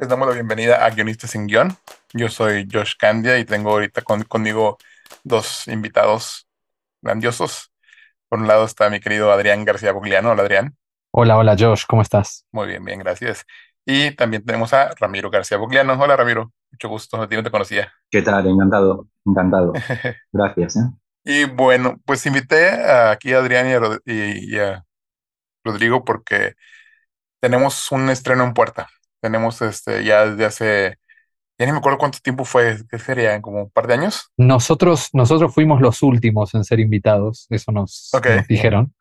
Les damos la bienvenida a Guionistas sin Guión. Yo soy Josh Candia y tengo ahorita con- conmigo dos invitados grandiosos. Por un lado está mi querido Adrián García Bugliano. Hola Adrián. Hola, hola Josh, ¿cómo estás? Muy bien, bien, gracias. Y también tenemos a Ramiro García Bugliano. Hola Ramiro, mucho gusto, a ti no te conocía. ¿Qué tal? Encantado, encantado. Gracias. ¿eh? Y bueno, pues invité aquí a Adrián y a, Rod- y- y a Rodrigo porque tenemos un estreno en puerta. Tenemos este ya desde hace, ya ni me acuerdo cuánto tiempo fue, ¿qué sería? ¿Como un par de años? Nosotros, nosotros fuimos los últimos en ser invitados, eso nos, dijeron.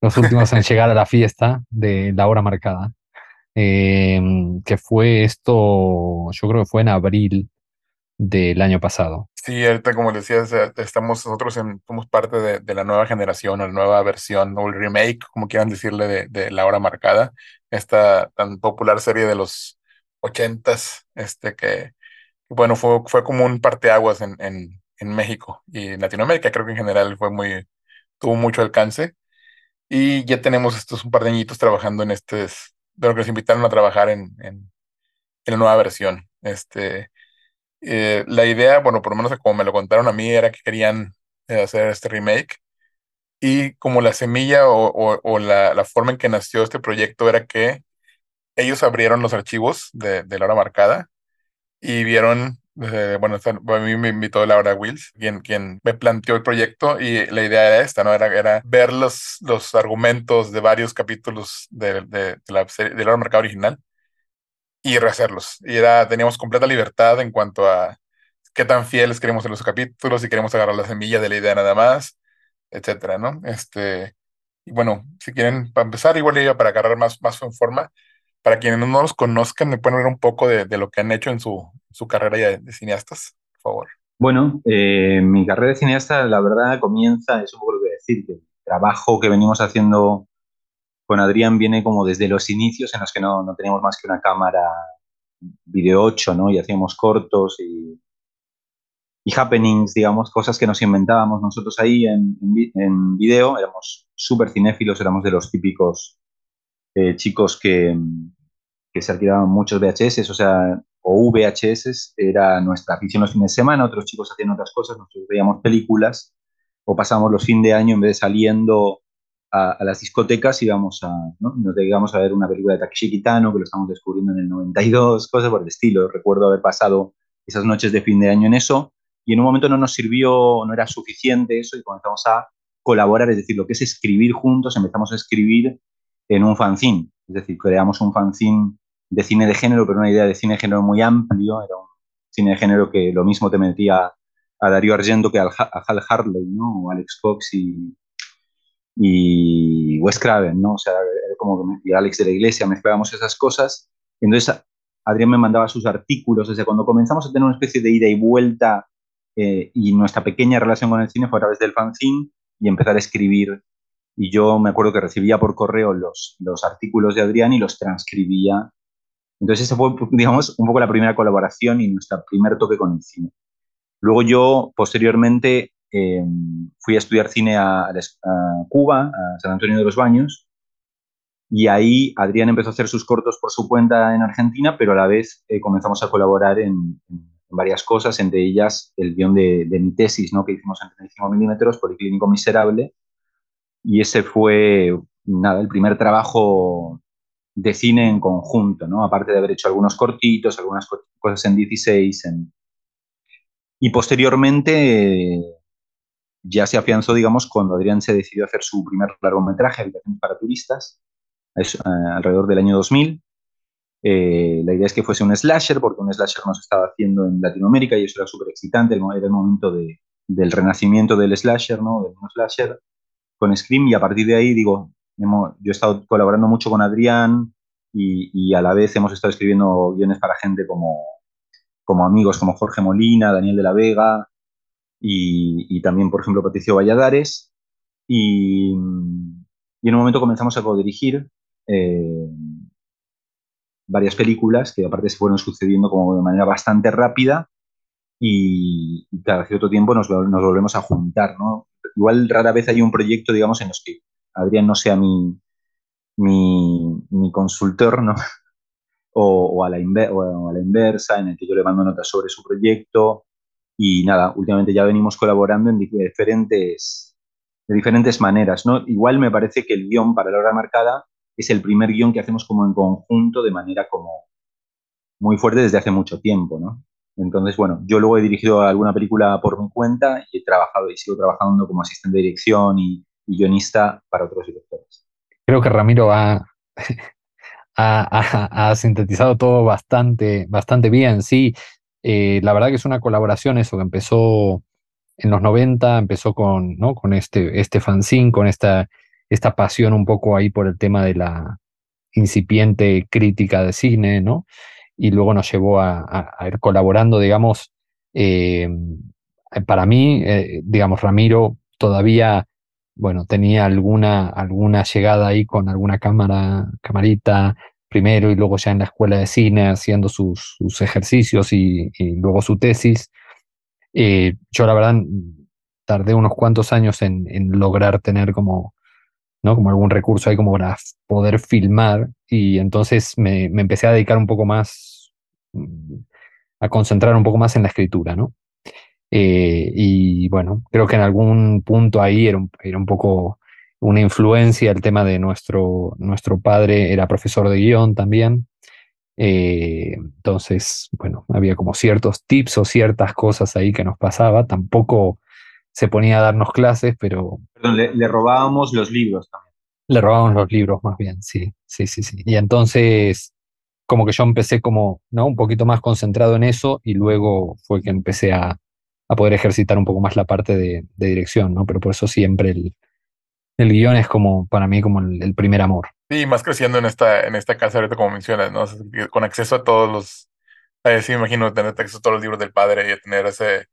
Los últimos en llegar a la fiesta de la hora marcada. Eh, que fue esto, yo creo que fue en abril del año pasado. Sí, ahorita como decías, eh, estamos nosotros en, somos parte de, de la nueva generación, o la nueva versión, o el remake, como quieran decirle, de, de La Hora Marcada, esta tan popular serie de los ochentas, este que, bueno, fue, fue como un parteaguas en, en, en México y en Latinoamérica, creo que en general fue muy, tuvo mucho alcance. Y ya tenemos estos un par de añitos trabajando en este, de lo que nos invitaron a trabajar en, en, en la nueva versión. Este, eh, la idea, bueno, por lo menos como me lo contaron a mí, era que querían eh, hacer este remake. Y como la semilla o, o- la, la forma en que nació este proyecto era que ellos abrieron los archivos de, de la hora marcada y vieron, eh, bueno, a mí me invitó Laura Wills, quien, quien me planteó el proyecto y la idea era esta, ¿no? Era, era ver los, los argumentos de varios capítulos de, de- de la serie, de la hora marcada original y rehacerlos. Y era, teníamos completa libertad en cuanto a qué tan fieles queremos en los capítulos, si queremos agarrar la semilla de la idea nada más, etcétera, ¿no? Este, y bueno, si quieren, para empezar, igual ya para agarrar más, más en forma, para quienes no los conozcan, me pueden ver un poco de, de lo que han hecho en su, su carrera ya de, cineastas, por favor. Bueno, eh, mi carrera de cineasta, la verdad, comienza, es un poco lo que voy a decir, que el trabajo que venimos haciendo con Adrián viene como desde los inicios en los que no, no teníamos más que una cámara video 8, ¿no? Y hacíamos cortos y, y happenings, digamos, cosas que nos inventábamos nosotros ahí en, en, vi- en video. Éramos súper cinéfilos, éramos de los típicos eh, chicos que, que se alquilaban muchos VHS, o sea, o VHS, era nuestra afición los fines de semana, otros chicos hacían otras cosas, nosotros veíamos películas o pasábamos los fines de año en vez de saliendo a, a las discotecas íbamos a, ¿no? nos a ver una película de Takeshi Kitano que lo estamos descubriendo en el 92, cosas por el estilo. Recuerdo haber pasado esas noches de fin de año en eso y en un momento no nos sirvió, no era suficiente eso y comenzamos a colaborar, es decir, lo que es escribir juntos, empezamos a escribir en un fanzine, es decir, creamos un fanzine de cine de género, pero una idea de cine de género muy amplio, era un cine de género que lo mismo te metía a Darío Argento que a Hal Hartley, ¿no? O Alex Cox y, y Wes Craven, ¿no? O sea, era como y Alex de la Iglesia, mezclábamos esas cosas. Entonces, Adrián me mandaba sus artículos, o sea, cuando comenzamos a tener una especie de ida y vuelta eh, y nuestra pequeña relación con el cine fue a través del fanzine y empezar a escribir. Y yo me acuerdo que recibía por correo los, los artículos de Adrián y los transcribía. Entonces, esa fue, digamos, un poco la primera colaboración y nuestro primer toque con el cine. Luego yo, posteriormente, eh, fui a estudiar cine a, a Cuba, a San Antonio de los Baños, y ahí Adrián empezó a hacer sus cortos por su cuenta en Argentina, pero a la vez eh, comenzamos a colaborar en, en varias cosas, entre ellas el guion de, de mi tesis, ¿no? que hicimos en 35 milímetros, Policlínico Miserable, y ese fue, nada, el primer trabajo de cine en conjunto, ¿no? aparte de haber hecho algunos cortitos, algunas co- cosas en 16, en, y posteriormente ya se afianzó, digamos, cuando Adrián se decidió a hacer su primer largometraje, Habitaciones para Turistas, es, eh, alrededor del año 2000. Eh, la idea es que fuese un slasher, porque un slasher no se estaba haciendo en Latinoamérica y eso era súper excitante, era el momento de- del renacimiento del slasher, ¿no? Del slasher, con Scream, y a partir de ahí, digo, yo he estado colaborando mucho con Adrián, y, a la vez hemos estado escribiendo guiones para gente como, como amigos como Jorge Molina, Daniel de la Vega y, también, por ejemplo, Patricio Valladares. Y, en un momento comenzamos a co-dirigir eh, varias películas que aparte se fueron sucediendo como de manera bastante rápida y, cada cierto tiempo nos, volvemos a juntar, ¿no? Igual rara vez hay un proyecto, digamos, en los que Adrián no sea mi, mi, consultor, ¿no? O, a la inversa, en el que yo le mando notas sobre su proyecto. Y nada, últimamente ya venimos colaborando en diferentes, de diferentes maneras, ¿no? Igual me parece que el guion para la hora marcada es el primer guion que hacemos como en conjunto de manera como muy fuerte desde hace mucho tiempo, ¿no? Entonces, bueno, yo luego he dirigido alguna película por mi cuenta y he trabajado y sigo trabajando como asistente de dirección y, guionista para otros directores. Creo que Ramiro ha, sintetizado todo bastante bien, sí. Eh, la verdad que es una colaboración eso que empezó en los 90, empezó con, ¿no? con este, este fanzine, con esta, esta pasión un poco ahí por el tema de la incipiente crítica de cine, ¿no? y luego nos llevó a, ir colaborando, digamos, eh, para mí, eh, digamos, Ramiro todavía, bueno, tenía alguna, alguna llegada ahí con alguna cámara, camarita, primero y luego ya en la escuela de cine haciendo sus, ejercicios y, luego su tesis. Eh, yo la verdad tardé unos cuantos años en, lograr tener como ¿no? Como algún recurso ahí como para poder filmar y entonces me, empecé a dedicar un poco más, a concentrar un poco más en la escritura, ¿no? Eh, y bueno, creo que en algún punto ahí era un, era un poco una influencia el tema de nuestro, nuestro padre, era profesor de guion también. Eh, entonces, bueno, había como ciertos tips o ciertas cosas ahí que nos pasaba. Tampoco se ponía a darnos clases, pero... Perdón, le, robábamos los libros también. Le robábamos los libros más bien, sí, sí, sí, sí. Y entonces, como que yo empecé como, ¿no? Un poquito más concentrado en eso y luego fue que empecé a, poder ejercitar un poco más la parte de, dirección, ¿no? Pero por eso siempre el, el guion es como, para mí, como el, primer amor. Sí, más creciendo en esta, en esta casa ahorita, como mencionas, ¿no? con acceso a todos los, eh, sí me imagino tener acceso a todos los libros del padre y tener ese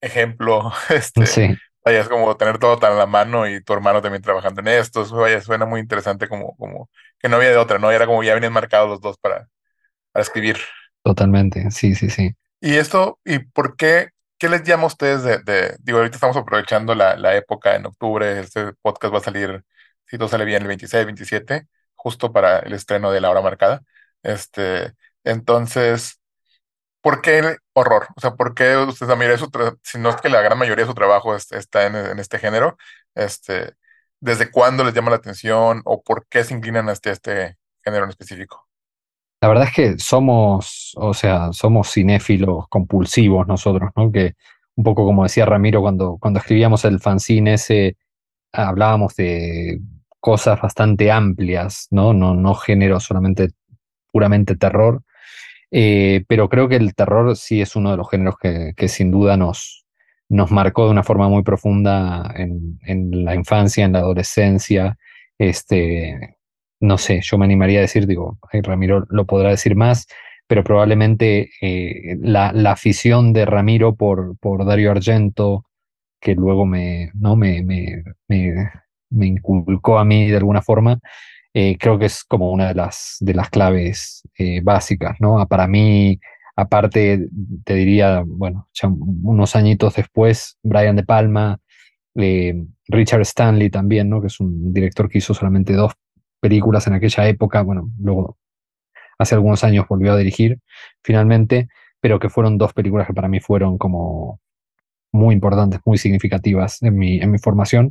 ejemplo, este, sí. vaya, es como tener todo tan a la mano y tu hermano también trabajando en esto, vaya, suena muy interesante como, como que no había de otra, ¿no? Era como ya venían marcados los dos para, para escribir. Totalmente, sí, sí, sí. Y esto, ¿y por qué? ¿Qué les llama a ustedes de, digo, ahorita estamos aprovechando la, la, época en octubre, este podcast va a salir, si todo sale bien, el 26, 27, justo para el estreno de La Hora Marcada. Este, entonces, ¿por qué horror? O sea, ¿por qué usted, mira, si no es que la gran mayoría de su trabajo está en, este género, este, ¿desde cuándo les llama la atención o por qué se inclinan hacia este género en específico? La verdad es que somos, o sea, somos cinéfilos compulsivos nosotros, ¿no? Que un poco como decía Ramiro cuando, cuando escribíamos el fanzine ese, hablábamos de cosas bastante amplias, ¿no? No, no género solamente puramente terror, eh, pero creo que el terror sí es uno de los géneros que, sin duda nos, nos marcó de una forma muy profunda en, la infancia, en la adolescencia. Este, no sé, yo me animaría a decir, digo, Ramiro lo podrá decir más, pero probablemente eh, la, afición de Ramiro por, por Dario Argento, que luego me, ¿no? me, me, me inculcó a mí de alguna forma, eh, creo que es como una de las, de las claves eh, básicas, ¿no? Ah, para mí, aparte, te diría, bueno, unos añitos después, Brian De Palma, Richard Stanley también, ¿no? Que es un director que hizo solamente dos películas en aquella época, bueno, luego hace algunos años volvió a dirigir finalmente, pero que fueron dos películas que para mí fueron como muy importantes, muy significativas en mi, en mi formación,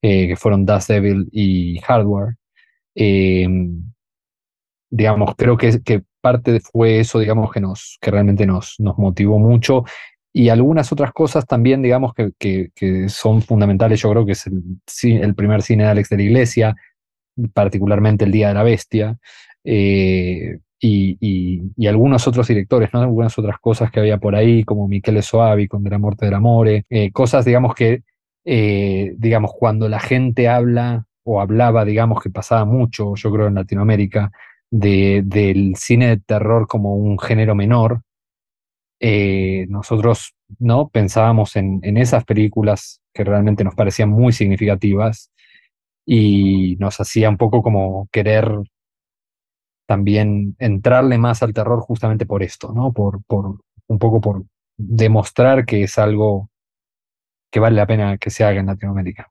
que fueron Dust Devil y Hardware. Eh, digamos, creo que, que, parte fue eso, digamos, que, nos, que realmente nos, nos motivó mucho. Y algunas otras cosas también, digamos, que, que, son fundamentales. Yo creo que es el, el, primer cine de Alex de la Iglesia, particularmente El Día de la Bestia, eh, y, algunos otros directores, ¿no? Algunas otras cosas que había por ahí, como Michele Soavi con De la Muerte del Amore, eh, cosas, digamos, que, digamos, cuando la gente habla o hablaba, digamos, que pasaba mucho, yo creo, en Latinoamérica, del cine de terror como un género menor, eh, nosotros no pensábamos en, en, esas películas que realmente nos parecían muy significativas y nos hacía un poco como querer también entrarle más al terror justamente por esto, ¿no? Por, por un poco por demostrar que es algo que vale la pena que se haga en Latinoamérica.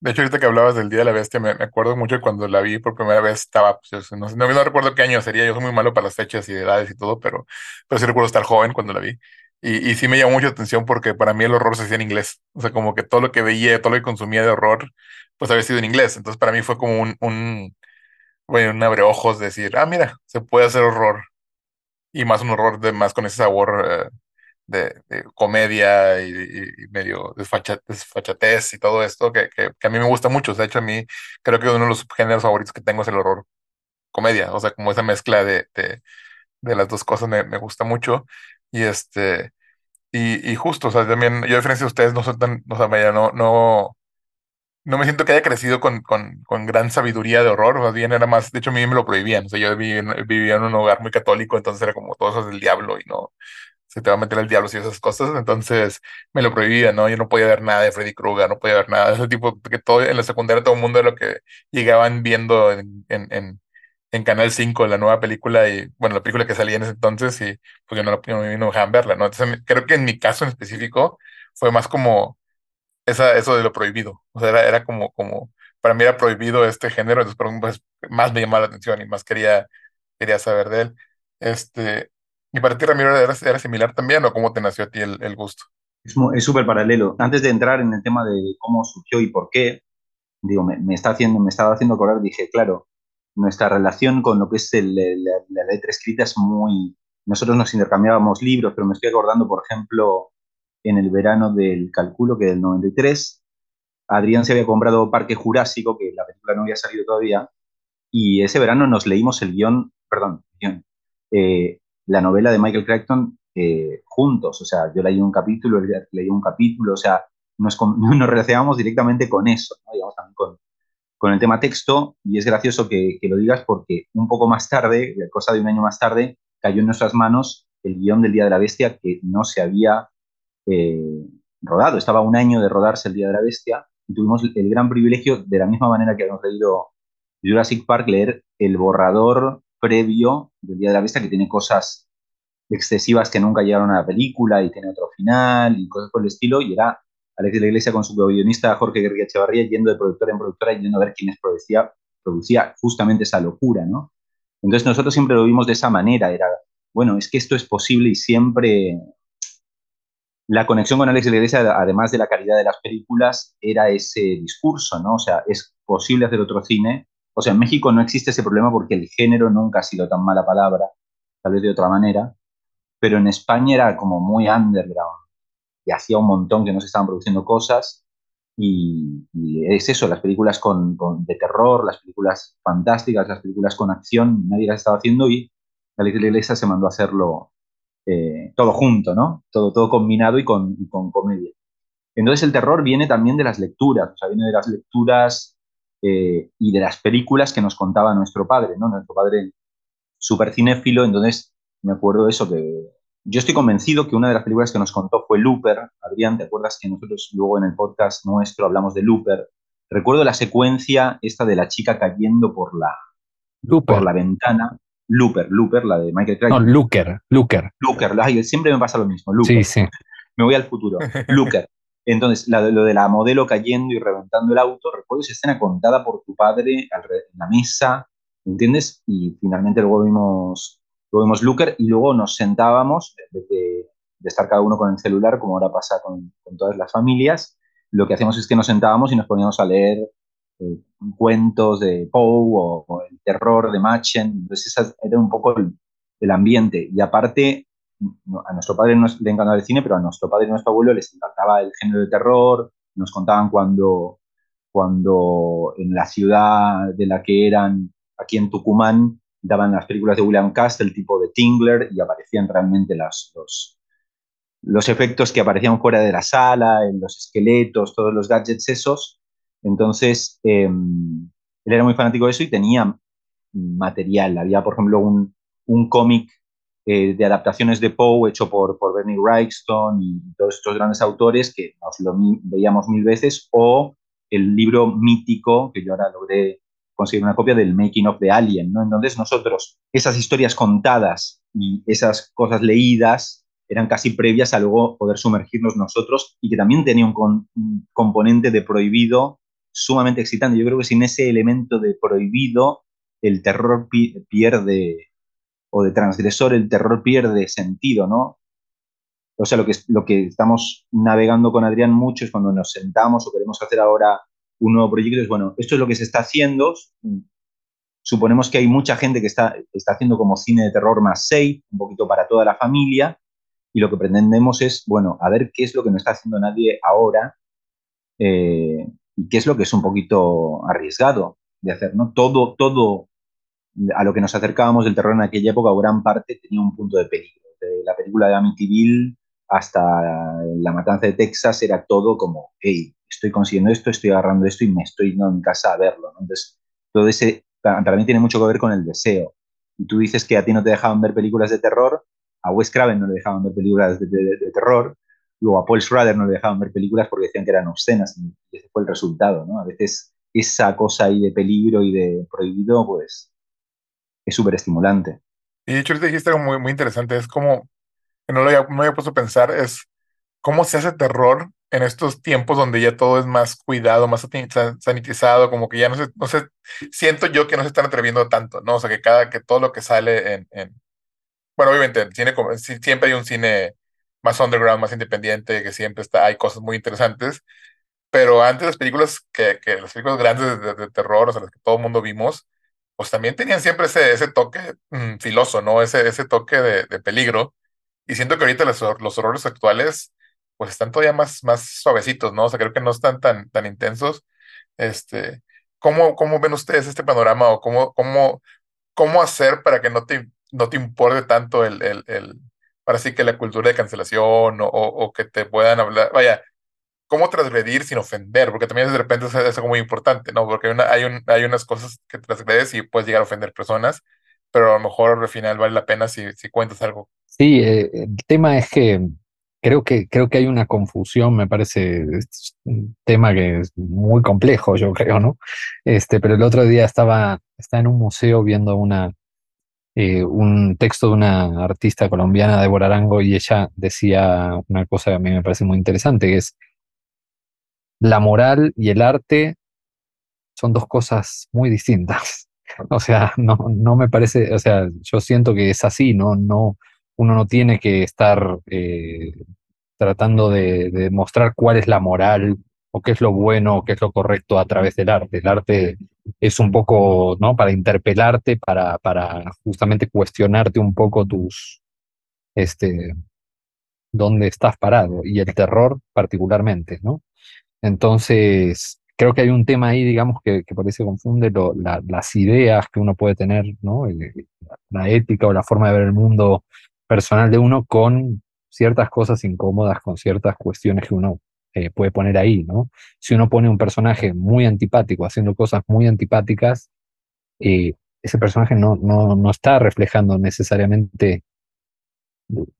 De hecho, ahorita que hablabas del Día de la Bestia, me, acuerdo mucho cuando la vi por primera vez, estaba, pues, no, no, recuerdo qué año sería, yo soy muy malo para las fechas y edades y todo, pero, pero sí recuerdo estar joven cuando la vi. Y, y sí me llamó mucha atención porque para mí el horror se hacía en inglés. O sea, como que todo lo que veía, todo lo que consumía de horror, pues había sido en inglés. Entonces para mí fue como un, un, bueno, un abre ojos decir, ah, mira, se puede hacer horror. Y más un horror de más con ese sabor eh, de, comedia y, medio desfachatez y todo esto que, que, a mí me gusta mucho. De hecho, a mí creo que uno de los géneros favoritos que tengo es el horror comedia. O sea, como esa mezcla de, de, de las dos cosas me, me, gusta mucho. Y este, y, y, justo, o sea, también, yo a diferencia de ustedes, no soy tan, o sea, no, no, no me siento que haya crecido con, con, con, gran sabiduría de horror, más bien era más, de hecho a mí me lo prohibían, o sea, yo vivía en, un hogar muy católico, entonces era como todo eso es del diablo y no, se te va a meter el diablo y esas cosas, entonces me lo prohibían, ¿no? Yo no podía ver nada de Freddy Krueger, no podía ver nada de ese tipo, que todo, en la secundaria todo el mundo de lo que llegaban viendo en, en, en, en Canal 5, la nueva película, y bueno, la película que salía en ese entonces, y pues yo no, no, me dejaban verla, ¿no? Entonces creo que en mi caso en específico fue más como esa, eso de lo prohibido. O sea, era, era como, como, para mí era prohibido este género, entonces pues, más me llamaba la atención y más quería, quería saber de él. Este, ¿Y para ti, Ramiro, era, era similar también o cómo te nació a ti el, el gusto? Es súper paralelo. Antes de entrar en el tema de cómo surgió y por qué, digo, me, me, está haciendo, me estaba haciendo acordar, dije, claro, nuestra relación con lo que es el, la, la letra escrita es muy... Nosotros nos intercambiábamos libros, pero me estoy acordando, por ejemplo, en el verano del calculo, que del 93. Adrián se había comprado Parque Jurásico, que la película no había salido todavía, y ese verano nos leímos el guion, perdón, guion, eh, la novela de Michael Crichton eh, juntos. O sea, yo leí un capítulo, él leí un capítulo, o sea, nos, nos relacionamos directamente con eso, ¿no? digamos también con, con el tema texto, y es gracioso que, lo digas porque un poco más tarde, cosa de un año más tarde, cayó en nuestras manos el guion del Día de la Bestia que no se había eh, rodado. Estaba un año de rodarse el Día de la Bestia y tuvimos el gran privilegio, de la misma manera que habíamos leído Jurassic Park, leer el borrador previo del Día de la Bestia que tiene cosas excesivas que nunca llegaron a la película y tiene otro final y cosas por el estilo. Y era Alex de la Iglesia con su guionista Jorge Guerrilla Echevarría yendo de productora en productora y yendo a ver quiénes producía, producía justamente esa locura, ¿no? Entonces nosotros siempre lo vimos de esa manera, era, bueno, es que esto es posible y siempre la conexión con Alex de la Iglesia, además de la calidad de las películas, era ese discurso, ¿no? O sea, es posible hacer otro cine. O sea, en México no existe ese problema porque el género nunca ha sido tan mala palabra, tal vez de otra manera, pero en España era como muy underground y hacía un montón que no se estaban produciendo cosas y, es eso, las películas con, de terror, las películas fantásticas, las películas con acción, nadie las estaba haciendo y Alex de la Iglesia se mandó a hacerlo eh, todo junto, ¿no? Todo, todo combinado y con, con, comedia. Entonces el terror viene también de las lecturas, o sea, viene de las lecturas eh, y de las películas que nos contaba nuestro padre, ¿no? Nuestro padre súper cinéfilo, entonces me acuerdo de eso, que yo estoy convencido que una de las películas que nos contó fue Looper. Adrián, ¿te acuerdas que nosotros luego en el podcast nuestro hablamos de Looper? Recuerdo la secuencia esta de la chica cayendo por la, por la ventana Looper, Looper, la de Michael Crichton. No, Looker, Looker. Looker, siempre me pasa lo mismo. Looker. Sí, sí. Me voy al futuro. Looker. Entonces, la, lo de la modelo cayendo y reventando el auto, recuerdo esa escena contada por tu padre en la mesa, ¿entiendes? Y finalmente luego vimos, luego vimos Looker y luego nos sentábamos, de, de, estar cada uno con el celular, como ahora pasa con, con todas las familias, lo que hacemos es que nos sentábamos y nos poníamos a leer eh, cuentos de Poe o, el terror de Machen. Entonces, ese era un poco el, el ambiente. Y aparte, a nuestro padre no le encantaba el cine, pero a nuestro padre y nuestro abuelo les encantaba el género de terror. Nos contaban cuando, cuando en la ciudad de la que eran, aquí en Tucumán, daban las películas de William Castle, tipo de Tingler, y aparecían realmente las, los, los efectos que aparecían fuera de la sala, en los esqueletos, todos los gadgets esos, entonces, eh, él era muy fanático de eso y tenía material. Había, por ejemplo, un, un cómic eh, de adaptaciones de Poe hecho por, por Bernie Wrightson y todos estos grandes autores que nos lo veíamos mil veces, o el libro mítico, que yo ahora logré conseguir una copia del Making of the Alien, ¿no? Entonces nosotros, esas historias contadas y esas cosas leídas eran casi previas a luego poder sumergirnos nosotros y que también tenía un, componente de prohibido sumamente excitante. Yo creo que sin ese elemento de prohibido, el terror pierde, o de transgresor, el terror pierde sentido, ¿no? O sea, lo que, lo que estamos navegando con Adrián mucho es cuando nos sentamos o queremos hacer ahora un nuevo proyecto, es bueno, esto es lo que se está haciendo. Suponemos que hay mucha gente que está, está haciendo como cine de terror más safe, un poquito para toda la familia, y lo que pretendemos es, bueno, a ver qué es lo que no está haciendo nadie ahora eh, y qué es lo que es un poquito arriesgado de hacer, ¿no? Todo, todo a lo que nos acercábamos del terror en aquella época, gran parte tenía un punto de peligro. De la película de Amityville hasta la matanza de Texas era todo como, hey, estoy consiguiendo esto, estoy agarrando esto y me estoy yendo a mi casa a verlo. Entonces, todo ese, para mí tiene mucho que ver con el deseo. Y tú dices que a ti no te dejaban ver películas de terror, a Wes Craven no le dejaban ver películas de, de terror, luego a Paul Schrader no le dejaban ver películas porque decían que eran obscenas, y ese fue el resultado, ¿no? A veces esa cosa ahí de peligro y de prohibido, pues es súper estimulante. Y de hecho, dijiste algo muy, muy interesante, es como, no lo había, no había puesto a pensar, es cómo se hace terror en estos tiempos donde ya todo es más cuidado, más sanitizado, como que ya no se, no sé, siento yo que no se están atreviendo tanto, ¿no? O sea, que cada, que todo lo que sale en, en bueno, obviamente, el cine, siempre hay un cine más underground, más independiente, que siempre está, hay cosas muy interesantes, pero antes las películas que, que las películas grandes de, de terror, o sea, las que todo el mundo vimos, pues también tenían siempre ese, ese toque mm, filoso, ¿no? Ese, ese toque de, de, peligro. Y siento que ahorita los, los horrores actuales, pues están todavía más, más suavecitos, ¿no? O sea, creo que no están tan, tan intensos. Este, ¿cómo, ¿Cómo ven ustedes este panorama o cómo, cómo, cómo hacer para que no te, no te importe tanto el, el, el, para sí que la cultura de cancelación o, o, que te puedan hablar, vaya, cómo transgredir sin ofender, porque también de repente es algo muy importante, ¿no? Porque hay, una, hay, un, hay unas cosas que transgredes y puedes llegar a ofender personas, pero a lo mejor al final vale la pena si, si cuentas algo. Sí, eh, el tema es que creo que creo que hay una confusión, me parece un tema que es muy complejo, yo creo, ¿no? Este, pero el otro día estaba, estaba en un museo viendo una eh, un texto de una artista colombiana, Débora Arango, y ella decía una cosa que a mí me parece muy interesante, que es la moral y el arte son dos cosas muy distintas. O sea, no, no me parece, o sea, yo siento que es así, ¿no? no uno no tiene que estar eh, tratando de, de mostrar cuál es la moral o qué es lo bueno o qué es lo correcto a través del arte. El arte es un poco, ¿no? Para interpelarte, para, para justamente cuestionarte un poco tus, este, dónde estás parado y el terror particularmente, ¿no? Entonces, creo que hay un tema ahí, digamos, que, que por ahí se confunde las ideas que uno puede tener, ¿no? La ética o la forma de ver el mundo personal de uno con ciertas cosas incómodas, con ciertas cuestiones que uno eh, puede poner ahí, ¿no? Si uno pone un personaje muy antipático haciendo cosas muy antipáticas, eh, ese personaje no, no, no está reflejando necesariamente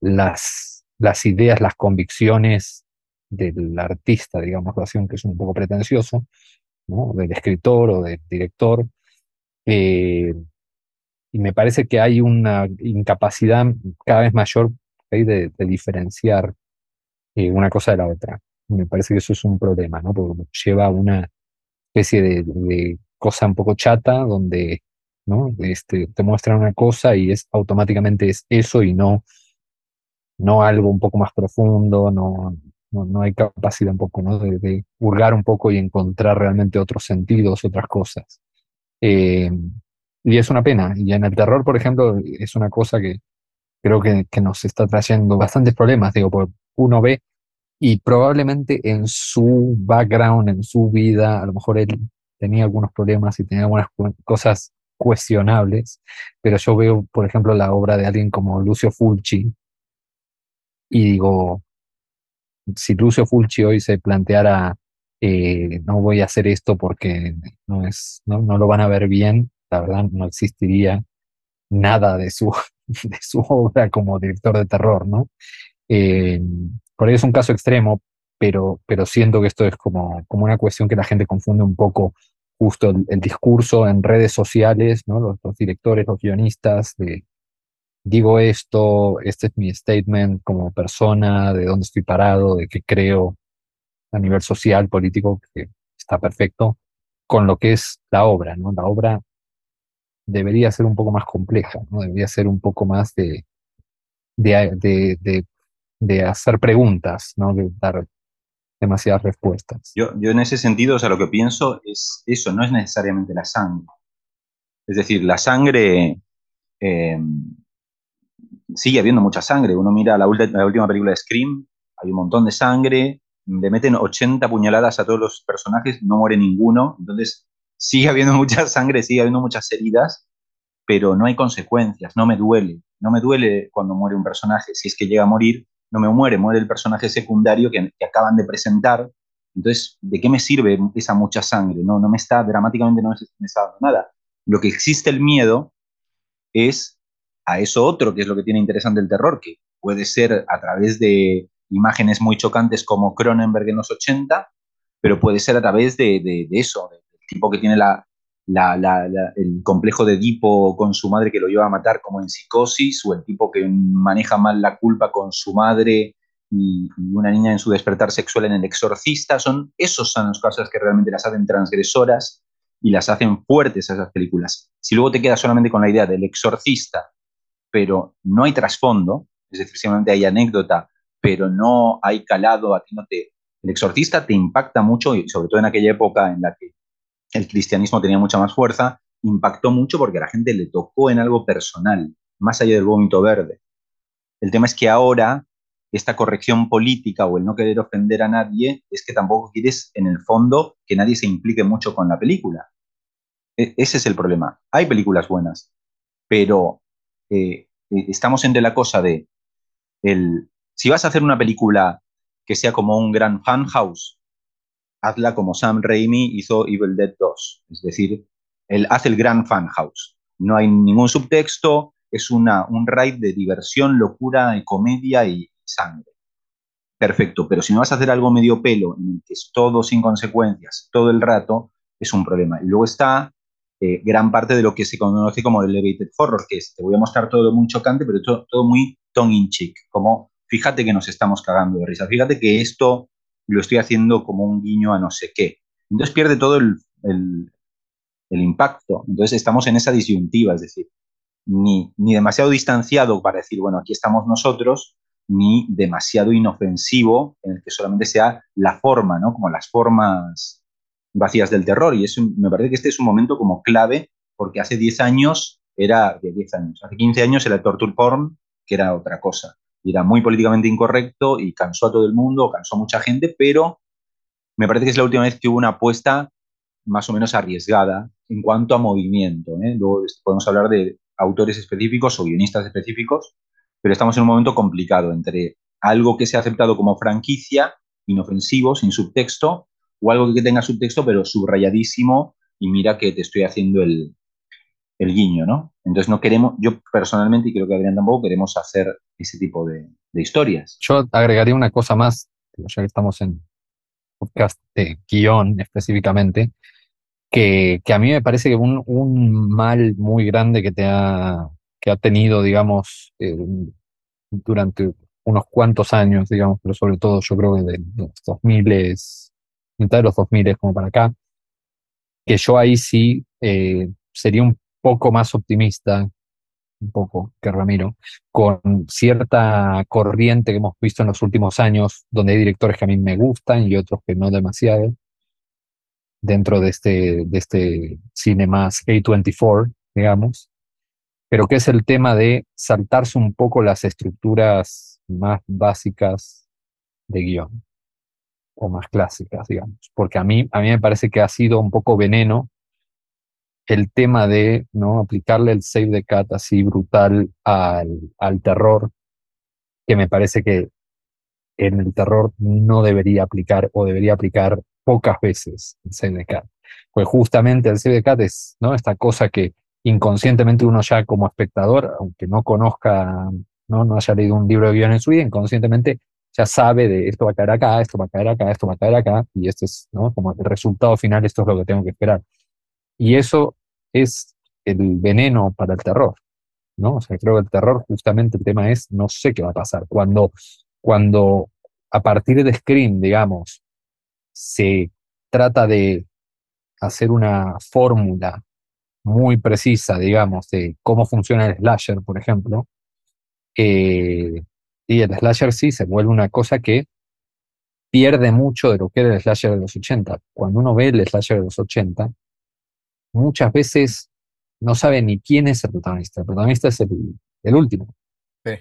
las, las ideas, las convicciones del artista, digamos así, que es un poco pretencioso, ¿no? del escritor o del director. Eh, y me parece que hay una incapacidad cada vez mayor de, de diferenciar eh, una cosa de la otra. Me parece que eso es un problema, ¿no? porque lleva una especie de, de, cosa un poco chata donde ¿no? este, te muestran una cosa y es automáticamente es eso y no, no algo un poco más profundo, no, no, hay capacidad un poco ¿no? de, hurgar un poco y encontrar realmente otros sentidos, otras cosas. Eh, y es una pena. Y en el terror, por ejemplo, es una cosa que creo que, que nos está trayendo bastantes problemas. Digo, porque uno ve y probablemente en su background, en su vida, a lo mejor él tenía algunos problemas y tenía algunas cosas cuestionables, pero yo veo, por ejemplo, la obra de alguien como Lucio Fulci y digo, si Lucio Fulci hoy se planteara, eh, no voy a hacer esto porque no, es, no, no, lo van a ver bien, la verdad no existiría nada de su, de su obra como director de terror, ¿no? Eh, por ahí es un caso extremo, pero, pero siento que esto es como, como una cuestión que la gente confunde un poco justo el, discurso en redes sociales, ¿no? Los, directores, los guionistas, de digo esto, este es mi statement como persona, de dónde estoy parado, de qué creo a nivel social, político, que está perfecto, con lo que es la obra, ¿no? La obra debería ser un poco más compleja, ¿no? Debería ser un poco más de, de, de, de, hacer preguntas, ¿no? De dar demasiadas respuestas. Yo, yo en ese sentido, o sea, lo que pienso es eso, no es necesariamente la sangre. Es decir, la sangre eh, sigue habiendo mucha sangre. Uno mira la, la, última película de Scream, hay un montón de sangre, le meten 80 puñaladas a todos los personajes, no muere ninguno. Entonces, sigue habiendo mucha sangre, sigue habiendo muchas heridas, pero no hay consecuencias, no me duele. No me duele cuando muere un personaje. Si es que llega a morir, no me muere, muere el personaje secundario que, acaban de presentar. Entonces, ¿de qué me sirve esa mucha sangre? No, no me está, dramáticamente no me está dando nada. Lo que existe el miedo es a eso otro, que es lo que tiene interesante el terror, que puede ser a través de imágenes muy chocantes como Cronenberg en los 80, pero puede ser a través de, de, de eso, del tipo que tiene la, la, la, el complejo de Edipo con su madre que lo lleva a matar como en psicosis, o el tipo que maneja mal la culpa con su madre y, y, una niña en su despertar sexual en el exorcista, son esos son las cosas que realmente las hacen transgresoras y las hacen fuertes a esas películas. Si luego te quedas solamente con la idea del exorcista pero no hay trasfondo, es decir, simplemente hay anécdota, pero no hay calado, a ti no te... El exorcista te impacta mucho, y sobre todo en aquella época en la que el cristianismo tenía mucha más fuerza, impactó mucho porque la gente le tocó en algo personal, más allá del vómito verde. El tema es que ahora esta corrección política o el no querer ofender a nadie es que tampoco quieres, en el fondo, que nadie se implique mucho con la película. E ese es el problema. Hay películas buenas, pero eh, eh, estamos entre la cosa de el, si vas a hacer una película que sea como un gran fan house, hazla como Sam Raimi hizo Evil Dead 2. Es decir, él hace el gran fan house. No hay ningún subtexto, es una, un ride de diversión, locura, comedia y sangre. Perfecto, pero si no vas a hacer algo medio pelo, en el que es todo sin consecuencias, todo el rato, es un problema. Y luego está eh, gran parte de lo que se conoce como elevated horror, que es, te voy a mostrar todo muy chocante, pero todo muy tongue in cheek, como fíjate que nos estamos cagando de risa, fíjate que esto lo estoy haciendo como un guiño a no sé qué. Entonces pierde todo el, el, impacto. Entonces estamos en esa disyuntiva, es decir, ni, ni demasiado distanciado para decir, bueno, aquí estamos nosotros, ni demasiado inofensivo en el que solamente sea la forma, ¿no? Como las formas vacías del terror. Y eso, me parece que este es un momento como clave, porque hace 10 años era, de 10 años, hace 15 años era torture porn, que era otra cosa. Y era muy políticamente incorrecto y cansó a todo el mundo, cansó a mucha gente, pero me parece que es la última vez que hubo una apuesta más o menos arriesgada en cuanto a movimiento. ¿eh? Luego podemos hablar de autores específicos o guionistas específicos, pero estamos en un momento complicado entre algo que se ha aceptado como franquicia, inofensivo, sin subtexto, o algo que tenga subtexto, pero subrayadísimo y mira que te estoy haciendo el, el guiño, ¿no? Entonces no queremos, yo personalmente, y creo que Adrián tampoco, queremos hacer ese tipo de, de historias. Yo agregaría una cosa más, ya que estamos en podcast de guion específicamente, que, que, a mí me parece que un, un, mal muy grande que te ha, que ha tenido, digamos, eh, durante unos cuantos años, digamos, pero sobre todo yo creo que de los 2000 es mitad de los 2000 como para acá, que yo ahí sí eh, sería un poco más optimista, un poco que Ramiro, con cierta corriente que hemos visto en los últimos años, donde hay directores que a mí me gustan y otros que no demasiado, dentro de este, de este cine más A24, digamos, pero que es el tema de saltarse un poco las estructuras más básicas de guion o más clásicas, digamos, porque a mí, a mí me parece que ha sido un poco veneno el tema de ¿no? aplicarle el save the cat así brutal al, al terror, que me parece que en el terror no debería aplicar o debería aplicar pocas veces el save the cat. Pues justamente el save the cat es ¿no? esta cosa que inconscientemente uno ya como espectador, aunque no conozca, no, no haya leído un libro de guion en su vida, inconscientemente ya sabe de esto va a caer acá, esto va a caer acá, esto va a caer acá, y este es, ¿no? Como el resultado final, esto es lo que tengo que esperar. Y eso es el veneno para el terror, ¿no? O sea, creo que el terror justamente el tema es, no sé qué va a pasar. Cuando, cuando a partir de Scream, digamos, se trata de hacer una fórmula muy precisa, digamos, de cómo funciona el slasher, por ejemplo, eh, y el slasher sí se vuelve una cosa que pierde mucho de lo que era el slasher de los 80. Cuando uno ve el slasher de los 80, muchas veces no sabe ni quién es el protagonista. El protagonista es el, último.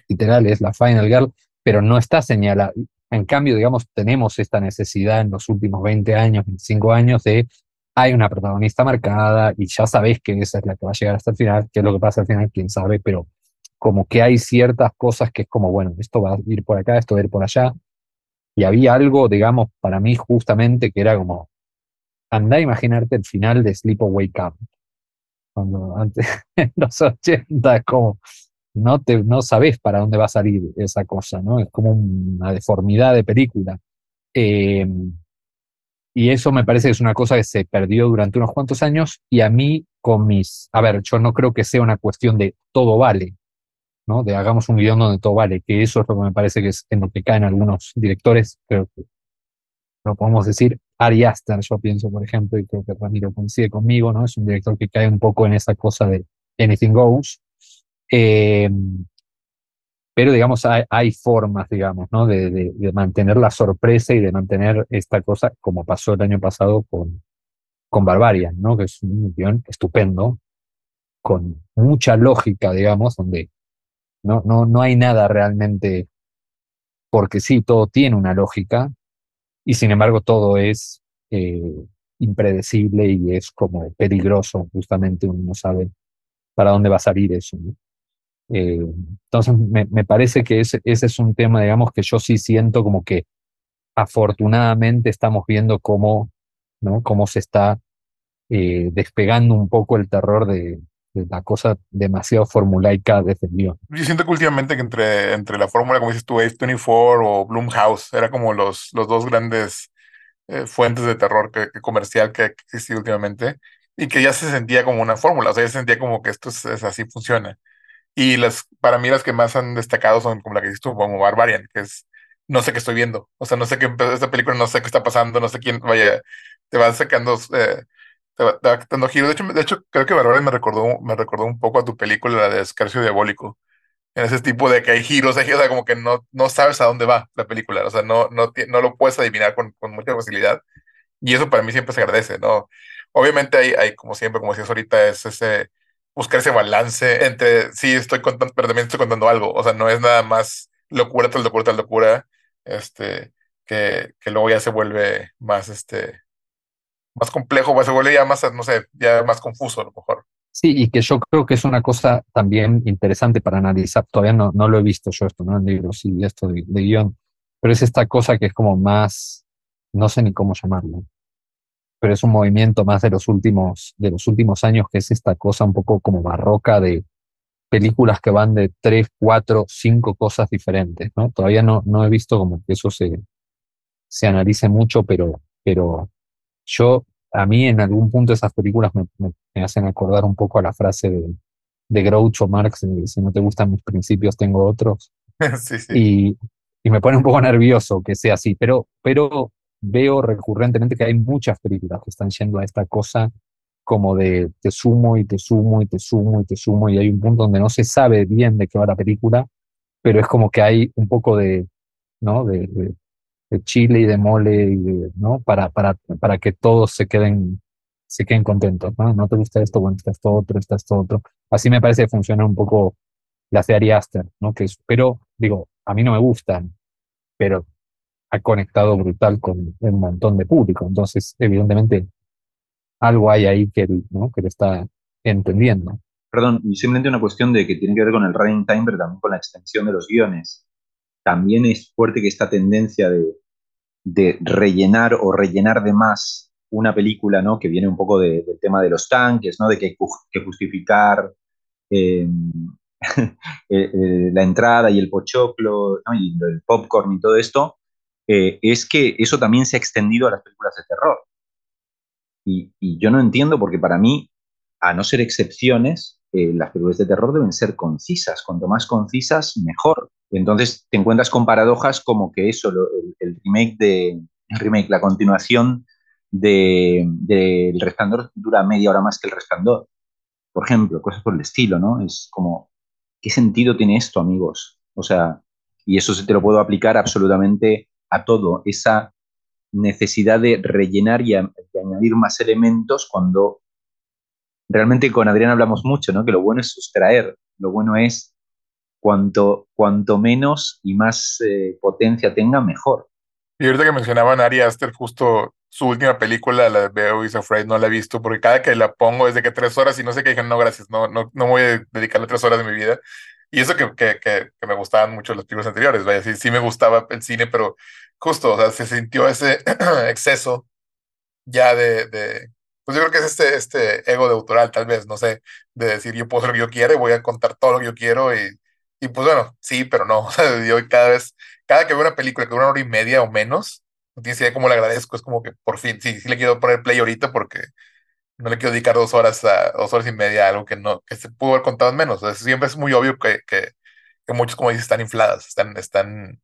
Literal, es la Final Girl, pero no está señalada. En cambio, digamos, tenemos esta necesidad en los últimos 20 años, 25 años de hay una protagonista marcada y ya sabes que esa es la que va a llegar hasta el final, qué es lo que pasa al final, quién sabe, pero como que hay ciertas cosas que es como, bueno, esto va a ir por acá, esto va a ir por allá. Y había algo, digamos, para mí justamente que era como, anda a imaginarte el final de Sleepaway Camp. Cuando antes, en los 80, como, no, te, no sabes para dónde va a salir esa cosa, ¿no? Es como una deformidad de película. Eh, y eso me parece que es una cosa que se perdió durante unos cuantos años y a mí con mis, a ver, yo no creo que sea una cuestión de todo vale, ¿no? De hagamos un guion donde todo vale, que eso es lo que me parece que es en lo que caen algunos directores, creo que lo podemos decir, Ari Aster, yo pienso, por ejemplo, y creo que Ramiro coincide conmigo, ¿no? Es un director que cae un poco en esa cosa de anything goes. Eh, pero, digamos, hay, formas, digamos, ¿no? De, de, mantener la sorpresa y de mantener esta cosa, como pasó el año pasado con, con Barbarian, ¿no? Que es un guion estupendo, con mucha lógica, digamos, donde no, no, no hay nada realmente, porque sí, todo tiene una lógica, y sin embargo todo es eh, impredecible y es como peligroso, justamente uno no sabe para dónde va a salir eso. Eh, entonces, me, parece que ese, ese, es un tema, digamos, que yo sí siento como que afortunadamente estamos viendo cómo, ¿no? cómo se está eh, despegando un poco el terror de, la cosa demasiado formulaica guion. Yo siento que últimamente que entre, entre la fórmula, como dices tú, A24 o Bloomhouse, era como los, los dos grandes eh, fuentes de terror que, comercial que ha existido últimamente y que ya se sentía como una fórmula, o sea, ya se sentía como que esto es, así funciona. Y las, para mí las que más han destacado son como la que dices tú, como Barbarian, que es, no sé qué estoy viendo, o sea, no sé qué, esta película no sé qué está pasando, no sé quién, vaya, te va sacando... Eh, dando giro. De hecho, de hecho, creo que Barbara me recordó, me recordó un poco a tu película, la de Escarcio Diabólico. En ese tipo de que hay giros, hay, o sea, como que no, no sabes a dónde va la película, o sea, no, no, no lo puedes adivinar con, con mucha facilidad. Y eso para mí siempre se agradece, ¿no? Obviamente hay, hay como siempre, como decías ahorita, es ese buscar ese balance entre, sí, estoy contando, pero también estoy contando algo, o sea, no es nada más locura tras locura tras locura, este, que, que luego ya se vuelve más, este, más complejo, pues se vuelve ya más, no sé, ya más confuso a lo mejor. Sí, y que yo creo que es una cosa también interesante para analizar. Todavía no, no lo he visto yo esto, ¿no? En libros y esto de, guion. Pero es esta cosa que es como más, no sé ni cómo llamarlo, pero es un movimiento más de los últimos, de los últimos años, que es esta cosa un poco como barroca de películas que van de tres, cuatro, cinco cosas diferentes, ¿no? Todavía no, no he visto como que eso se, se analice mucho, pero, pero yo, a mí en algún punto esas películas me, hacen acordar un poco a la frase de, de Groucho Marx, si no te gustan mis principios, tengo otros. Y, y, me pone un poco nervioso que sea así, pero, pero veo recurrentemente que hay muchas películas que están yendo a esta cosa como de te sumo y te sumo y te sumo y te sumo y hay un punto donde no se sabe bien de qué va la película, pero es como que hay un poco de, ¿no? de, de chile y de mole, y ¿no? Para, para, para que todos se queden, se queden contentos, ¿no? No te gusta esto, bueno, está esto otro, está esto otro. Así me parece que funciona un poco la de Aster, ¿no? Que pero, digo, a mí no me gustan, pero ha conectado brutal con un montón de público. Entonces, evidentemente, algo hay ahí que, ¿no? que le está entendiendo. Perdón, simplemente una cuestión de que tiene que ver con el running time, pero también con la extensión de los guiones. También es fuerte que esta tendencia de, de rellenar o rellenar de más una película ¿no? que viene un poco del tema de los tanques, ¿no? de que que justificar eh, la entrada y el pochoclo y el popcorn y todo esto, es que eso también se ha extendido a las películas de terror. Y, y yo no entiendo porque para mí, a no ser excepciones, las películas de terror deben ser concisas. Cuanto más concisas, mejor. Entonces te encuentras con paradojas como que eso, el, remake de remake, la continuación del de, Resplandor dura media hora más que el Resplandor. Por ejemplo, cosas por el estilo, ¿no? Es como, ¿qué sentido tiene esto, amigos? O sea, y eso se te lo puedo aplicar absolutamente a todo. Esa necesidad de rellenar y, de añadir más elementos cuando realmente con Adrián hablamos mucho, ¿no? Que lo bueno es sustraer, lo bueno es cuanto, cuanto menos y más eh, potencia tenga, mejor. Y ahorita que mencionaban Ari Aster, justo su última película, la de Beau is Afraid, no la he visto, porque cada que la pongo es de que tres horas y no sé qué, dije, no, gracias, no, no, no voy a dedicarle tres horas de mi vida. Y eso que, que, que, me gustaban mucho los películas anteriores, vaya, sí, sí me gustaba el cine, pero justo, o sea, se sintió ese exceso ya de, de, pues yo creo que es este, este ego de autoral, tal vez, no sé, de decir, yo puedo hacer lo que yo quiero y voy a contar todo lo que yo quiero y y pues bueno, sí, pero no. O sea, yo cada vez, cada que veo una película que dura una hora y media o menos, no tienes idea cómo le agradezco. Es como que por fin, sí, sí le quiero poner play ahorita porque no le quiero dedicar dos horas a dos horas y media a algo que no, que se pudo haber contado en menos. O sea, siempre es muy obvio que, que, que, muchos, como dices, están infladas, están, están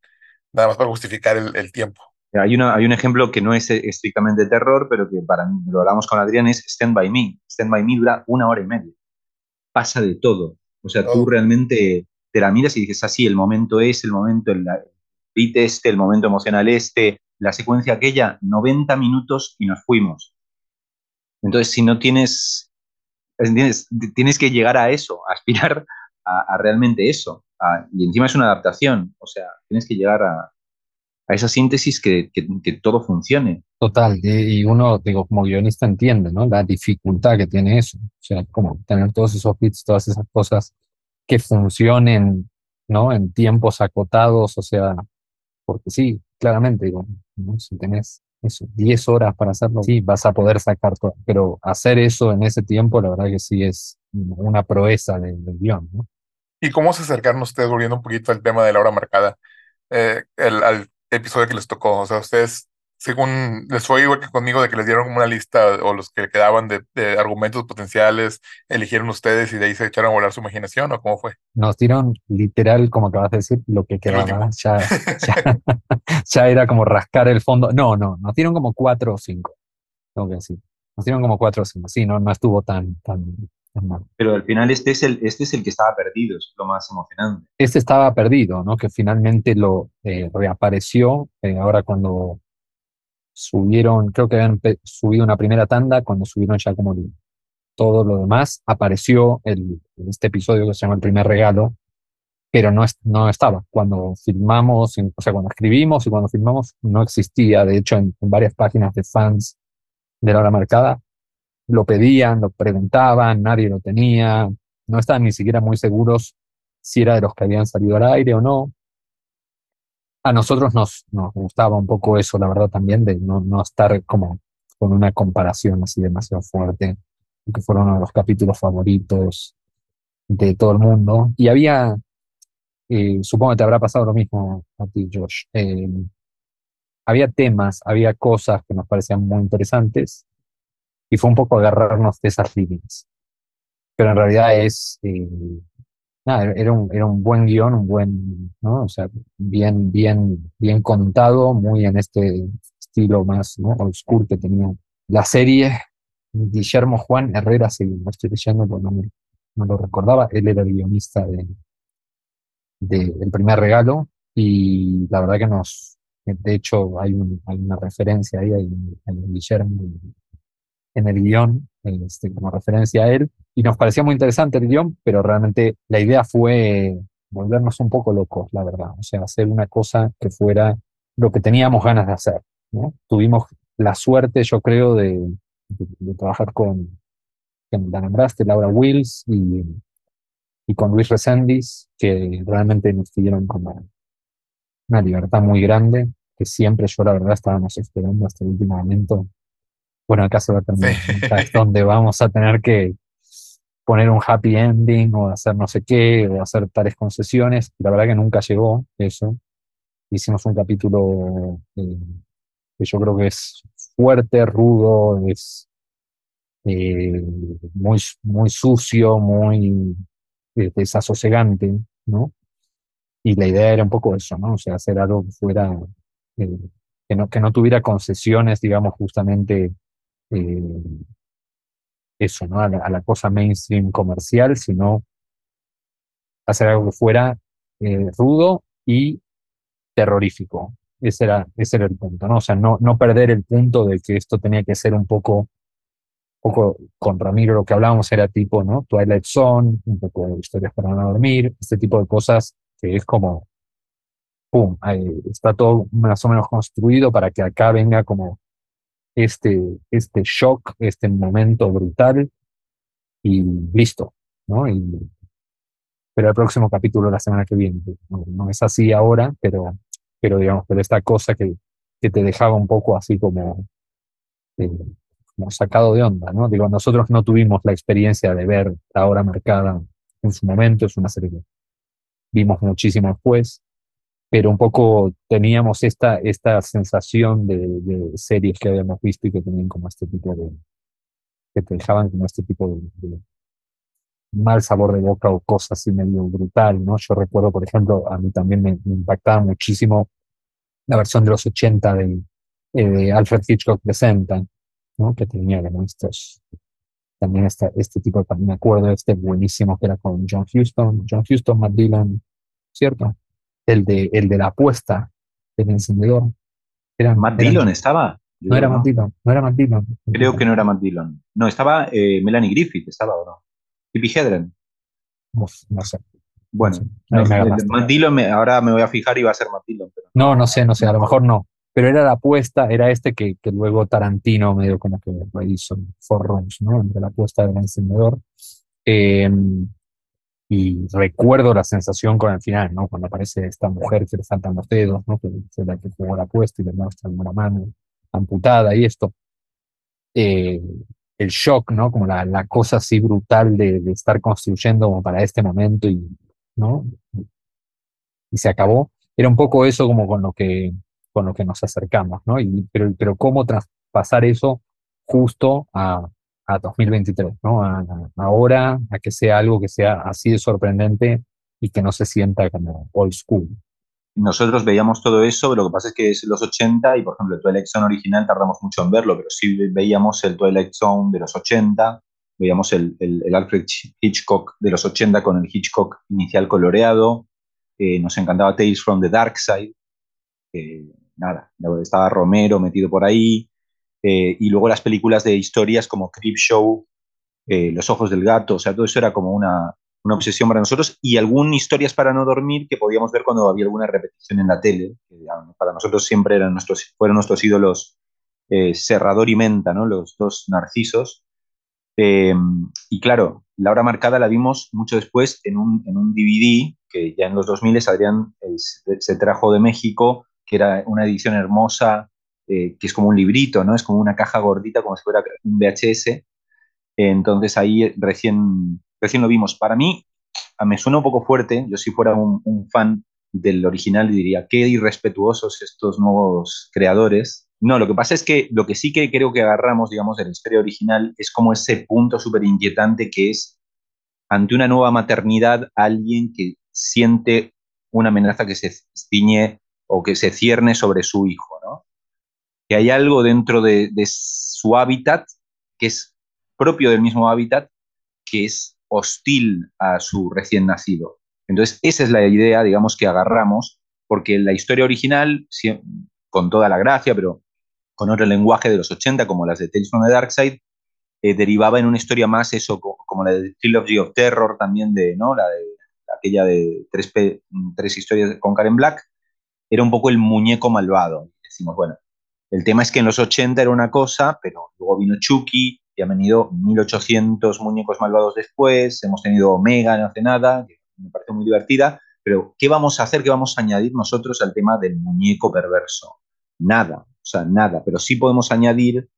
nada más para justificar el, el tiempo. Hay, una, hay un ejemplo que no es estrictamente terror, pero que para mí, lo hablamos con Adrián, es Stand By Me. Stand By Me dura una hora y media. Pasa de todo. O sea, tú realmente te la miras y dices así, el momento es, el momento, el beat este, el momento emocional este, la secuencia aquella, 90 minutos y nos fuimos. Entonces, si no tienes, tienes que llegar a eso, a aspirar a, realmente eso. y encima es una adaptación, o sea, tienes que llegar a, a esa síntesis que, que, todo funcione. Total, y, uno, digo, como guionista entiende, ¿no? La dificultad que tiene eso. O sea, como tener todos esos bits, todas esas cosas que funcionen, ¿no? En tiempos acotados, o sea, porque sí, claramente, digo, si tenés eso, 10 horas para hacerlo, sí, vas a poder sacar todo, pero hacer eso en ese tiempo, la verdad que sí es una proeza del, guion, ¿no? ¿Y cómo se acercaron ustedes, volviendo un poquito al tema de la hora marcada, eh, el, al episodio que les tocó? O sea, ustedes según les fue igual que conmigo de que les dieron como una lista o los que quedaban de, argumentos potenciales, eligieron ustedes y de ahí se echaron a volar su imaginación o cómo fue? Nos dieron literal, como acabas de decir, lo que quedaba. Ya, ya, era como rascar el fondo. No, no, nos dieron como cuatro o cinco, tengo que decir. Nos dieron como cuatro o cinco. Sí, no, no estuvo tan, tan. Pero al final este es, el, este es el que estaba perdido, es lo más emocionante. Este estaba perdido, ¿no? Que finalmente lo eh, reapareció eh, ahora cuando subieron, creo que habían subido una primera tanda, cuando subieron ya como todo lo demás, apareció el, este episodio que se llama El primer regalo, pero no, no estaba. Cuando filmamos, o sea, cuando escribimos y cuando filmamos, no existía. De hecho, en, varias páginas de fans de la hora marcada, lo pedían, lo preguntaban, nadie lo tenía, no estaban ni siquiera muy seguros si era de los que habían salido al aire o no a nosotros nos, gustaba un poco eso, la verdad, también, de no, no estar como con una comparación así demasiado fuerte, que fueron uno de los capítulos favoritos de todo el mundo. Y había, eh, supongo que te habrá pasado lo mismo a ti, Josh, eh, había temas, había cosas que nos parecían muy interesantes y fue un poco agarrarnos de esas líneas. Pero en realidad es, eh, era un, era un buen guion, un buen, ¿no? O sea, bien, bien, bien contado, muy en este estilo más, ¿no? Oscuro que tenía la serie. Guillermo Juan Herrera, si lo estoy leyendo, pues no, no lo recordaba, él era el guionista de, de El primer regalo y la verdad que nos, de hecho hay, un, hay una referencia ahí, hay, hay un Guillermo en el guion, este, como referencia a él, y nos parecía muy interesante el guion, pero realmente la idea fue volvernos un poco locos, la verdad, o sea, hacer una cosa que fuera lo que teníamos ganas de hacer. Tuvimos la suerte, yo creo, de, trabajar con, nombraste, Laura Wills y, y con Luis Resendis, que realmente nos dieron como una libertad muy grande, que siempre yo la verdad estábamos esperando hasta el último momento bueno, acá se va a terminar. Es donde vamos a tener que poner un happy ending o hacer no sé qué, o hacer tales concesiones. La verdad que nunca llegó eso. Hicimos un capítulo eh, que yo creo que es fuerte, rudo, es eh, muy, muy sucio, muy eh, desasosegante, ¿no? Y la idea era un poco eso, ¿no? O sea, hacer algo que fuera, eh, que, no, que no tuviera concesiones, digamos, justamente eso, ¿no? A la, cosa mainstream comercial, sino hacer algo que fuera rudo y terrorífico. Ese era, ese era el punto, ¿no? O sea, no, no perder el punto de que esto tenía que ser un poco poco con Ramiro lo que hablábamos era tipo, ¿no? Twilight Zone, un poco de historias para no dormir, este tipo de cosas que es como, ¡pum! está todo más o menos construido para que acá venga como este, este shock, este momento brutal y listo, ¿no? Y, pero el próximo capítulo la semana que viene, no, es así ahora, pero, pero digamos, pero esta cosa que, que te dejaba un poco así como... Eh, sacado de onda, ¿no? Digo, nosotros no tuvimos la experiencia de ver la hora marcada en su momento, es una serie que vimos muchísimo después, pero un poco teníamos esta, esta sensación de, series que habíamos visto y que tenían como este tipo de, que te dejaban como este tipo de, mal sabor de boca o cosas así medio brutal, ¿no? Yo recuerdo, por ejemplo, a mí también me, impactaba muchísimo la versión de los 80 de, eh, de Alfred Hitchcock Presenta, que tenía como estos, también este, este tipo de, me acuerdo de este buenísimo que era con John Houston, John Houston, Matt ¿cierto? El de, el de la apuesta del encendedor. Era, ¿Matt Dillon estaba? no era Matt Dillon, no era Matt Dillon. Creo que no era Matt Dillon. No, estaba eh, Melanie Griffith, estaba o no. Tippi Hedren. No, sé. Bueno, Matt Dillon, ahora me voy a fijar y va a ser Matt Dillon. no, no sé, no sé, a lo mejor no pero era la apuesta, era este que, que luego Tarantino medio como que hizo Rooms, ¿no? Entre la apuesta del encendedor. Em, y recuerdo la sensación con el final, ¿no? Cuando aparece esta mujer que le saltan los dedos, ¿no? Que es la que jugó la apuesta y le muestra una mano amputada y esto. Eh, el shock, ¿no? Como la, la cosa así brutal de, de, estar construyendo como para este momento y, ¿no? Y se acabó. Era un poco eso como con lo que con lo que nos acercamos, ¿no? Y, pero, pero cómo traspasar eso justo a, a 2023, ¿no? A, ahora, a que sea algo que sea así de sorprendente y que no se sienta como old school. Nosotros veíamos todo eso, pero lo que pasa es que es los 80 y, por ejemplo, el Twilight Zone original tardamos mucho en verlo, pero sí veíamos el Twilight Zone de los 80, veíamos el, el, Alfred Hitchcock de los 80 con el Hitchcock inicial coloreado, eh, nos encantaba Tales from the Dark Side, nada, estaba Romero metido por ahí, eh, y luego las películas de historias como Creep Show, eh, Los Ojos del Gato, o sea, todo eso era como una, una, obsesión para nosotros, y algunas historias para no dormir que podíamos ver cuando había alguna repetición en la tele, que para nosotros siempre eran nuestros, fueron nuestros ídolos eh, Serrador y Menta, ¿no? los dos narcisos. y claro, la hora marcada la vimos mucho después en un, en un DVD que ya en los 2000 Adrián se trajo de México que era una edición hermosa, eh, que es como un librito, ¿no? Es como una caja gordita, como si fuera un VHS. Entonces ahí recién, recién lo vimos. Para mí, me suena un poco fuerte. Yo si fuera un, fan del original diría, qué irrespetuosos estos nuevos creadores. No, lo que pasa es que lo que sí que creo que agarramos, digamos, de la historia original es como ese punto súper inquietante que es ante una nueva maternidad alguien que siente una amenaza que se ciñe o que se cierne sobre su hijo. Que hay algo dentro de, su hábitat que es propio del mismo hábitat, que es hostil a su recién nacido. Entonces, esa es la idea, digamos, que agarramos, porque la historia original, con toda la gracia, pero con otro lenguaje de los 80, como las de Tales from the Dark Side, eh, derivaba en una historia más eso, como la de Trilogy of Terror, también de, ¿no? La de aquella de tres, tres historias con Karen Black, era un poco el muñeco malvado. Decimos, bueno, el tema es que en los 80 era una cosa, pero luego vino Chucky, y han venido 1800 muñecos malvados después, hemos tenido Omega no hace nada, que me parece muy divertida, pero ¿qué vamos a hacer? ¿Qué vamos a añadir nosotros al tema del muñeco perverso? Nada, o sea, nada, pero sí podemos añadir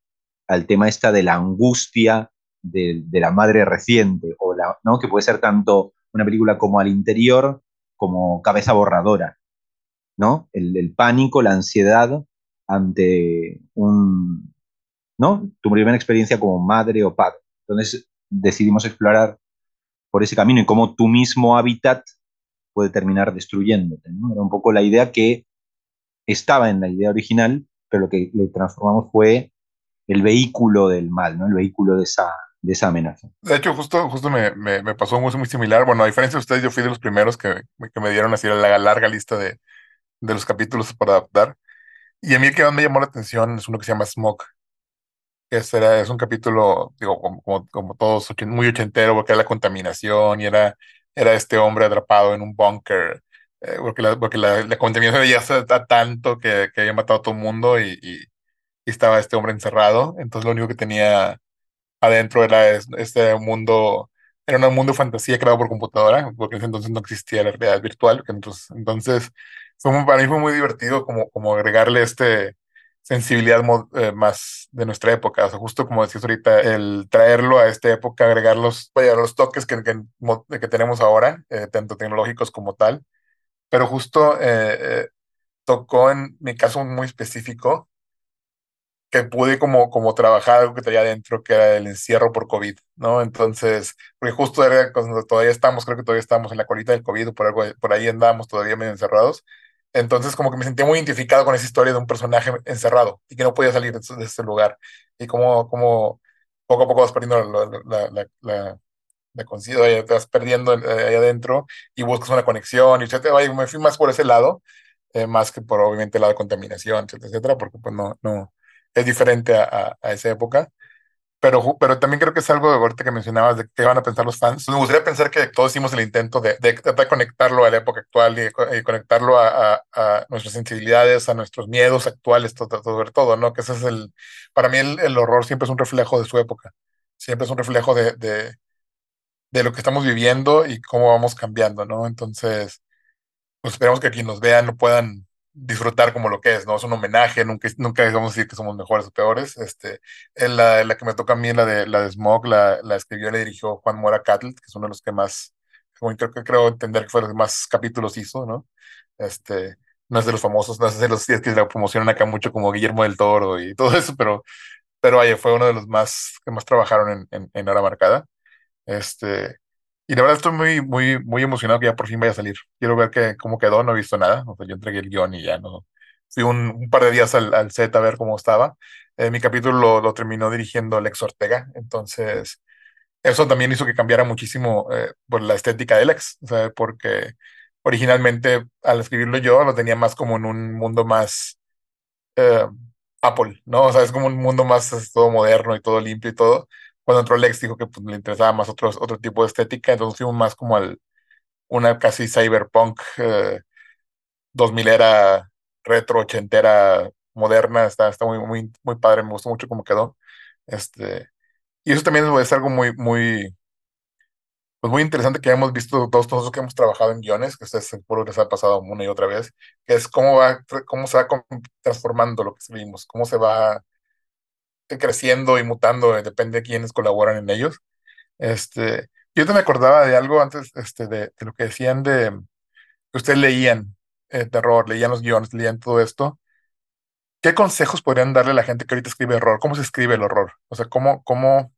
al tema esta de la angustia de, la madre reciente, o la, ¿no? que puede ser tanto una película como Al interior como Cabeza borradora, ¿no? El, pánico, la ansiedad ante un, ¿no? Tu primera experiencia como madre o padre. Entonces decidimos explorar por ese camino y cómo tu mismo hábitat puede terminar destruyéndote. Era un poco la idea que estaba en la idea original, pero lo que le transformamos fue el vehículo del mal, ¿no? el vehículo de esa, de esa amenaza. De hecho, justo, justo me, me, pasó muy, muy similar. Bueno, a diferencia de ustedes, yo fui de los primeros que, que me dieron así la larga lista de, de los capítulos para adaptar. Y a mí el que más me llamó la atención es uno que se llama Smoke. Que es, era, es un capítulo, digo, como, como, todos, muy ochentero, porque era la contaminación y era, era este hombre atrapado en un búnker. Eh, porque la, porque la, la contaminación ya está tanto que, que había matado a todo el mundo y, y, y estaba este hombre encerrado. Entonces lo único que tenía adentro era este mundo, era un mundo de fantasía creado por computadora, porque en ese entonces no existía la realidad virtual. Entonces, entonces fue para mí fue muy divertido como, como agregarle este sensibilidad eh, más de nuestra época. O sea, justo como decías ahorita, el traerlo a esta época, agregar los, vaya, los toques que, que, que tenemos ahora, eh, tanto tecnológicos como tal. Pero justo eh, tocó en mi caso muy específico que pude como, como trabajar algo que traía adentro, que era el encierro por COVID, ¿no? Entonces, porque justo era cuando todavía estamos, creo que todavía estamos en la colita del COVID, por, algo, por ahí andábamos todavía medio encerrados. Entonces, como que me sentía muy identificado con esa historia de un personaje encerrado y que no podía salir de, ese lugar. Y como, como poco a poco vas perdiendo la, la, la, la conciencia, te vas perdiendo eh, ahí adentro y buscas una conexión, y etcétera. Me fui más por ese lado, eh, más que por obviamente el lado de contaminación, etcétera, etcétera, porque pues no, no, es diferente a, a, esa época. Pero, pero también creo que es algo de ahorita que mencionabas de qué van a pensar los fans. Me gustaría pensar que todos hicimos el intento de, de, de conectarlo a la época actual y, conectarlo a, a, nuestras sensibilidades, a nuestros miedos actuales, todo, todo, todo, ¿no? Que ese es el, para mí el, el, horror siempre es un reflejo de su época, siempre es un reflejo de, de, de lo que estamos viviendo y cómo vamos cambiando, ¿no? Entonces, pues esperemos que quienes nos vean lo puedan disfrutar como lo que es, ¿no? Es un homenaje, nunca, nunca vamos a decir que somos mejores o peores. Este, la, la que me toca a mí, la de, la de Smog, la, la escribió y la dirigió Juan Mora Cattle, que es uno de los que más, creo creo entender que fue los que más capítulos hizo, ¿no? Este, no es de los famosos, no es de los que la promocionan acá mucho como Guillermo del Toro y todo eso, pero, pero vaya, fue uno de los más que más trabajaron en, en, en Hora Marcada. Este, y la verdad estoy muy, muy, muy emocionado que ya por fin vaya a salir. Quiero ver que, cómo quedó, no he visto nada. O sea, yo entregué el guion y ya no. Fui un, un par de días al, al, set a ver cómo estaba. Eh, mi capítulo lo, terminó dirigiendo Lex Ortega. Entonces, eso también hizo que cambiara muchísimo eh, por la estética de Lex. O porque originalmente al escribirlo yo lo tenía más como en un mundo más eh, Apple, ¿no? O sea, es como un mundo más todo moderno y todo limpio y todo cuando entró Lex dijo que pues, le interesaba más otro, otro tipo de estética, entonces fuimos más como al una casi cyberpunk 2000 eh, era retro, ochentera, moderna, está, está muy, muy, muy padre, me gustó mucho cómo quedó. Este, y eso también es algo muy, muy, pues muy interesante que hemos visto todos nosotros que hemos trabajado en guiones, que ustedes seguro les ha pasado una y otra vez, que es cómo va, cómo se va transformando lo que escribimos, cómo se va creciendo y mutando, eh, depende de quiénes colaboran en ellos. Este, yo te me acordaba de algo antes, este, de, lo que decían de que ustedes leían eh, terror, leían los guiones, leían todo esto. ¿Qué consejos podrían darle a la gente que ahorita escribe horror? ¿Cómo se escribe el horror? O sea, ¿cómo, cómo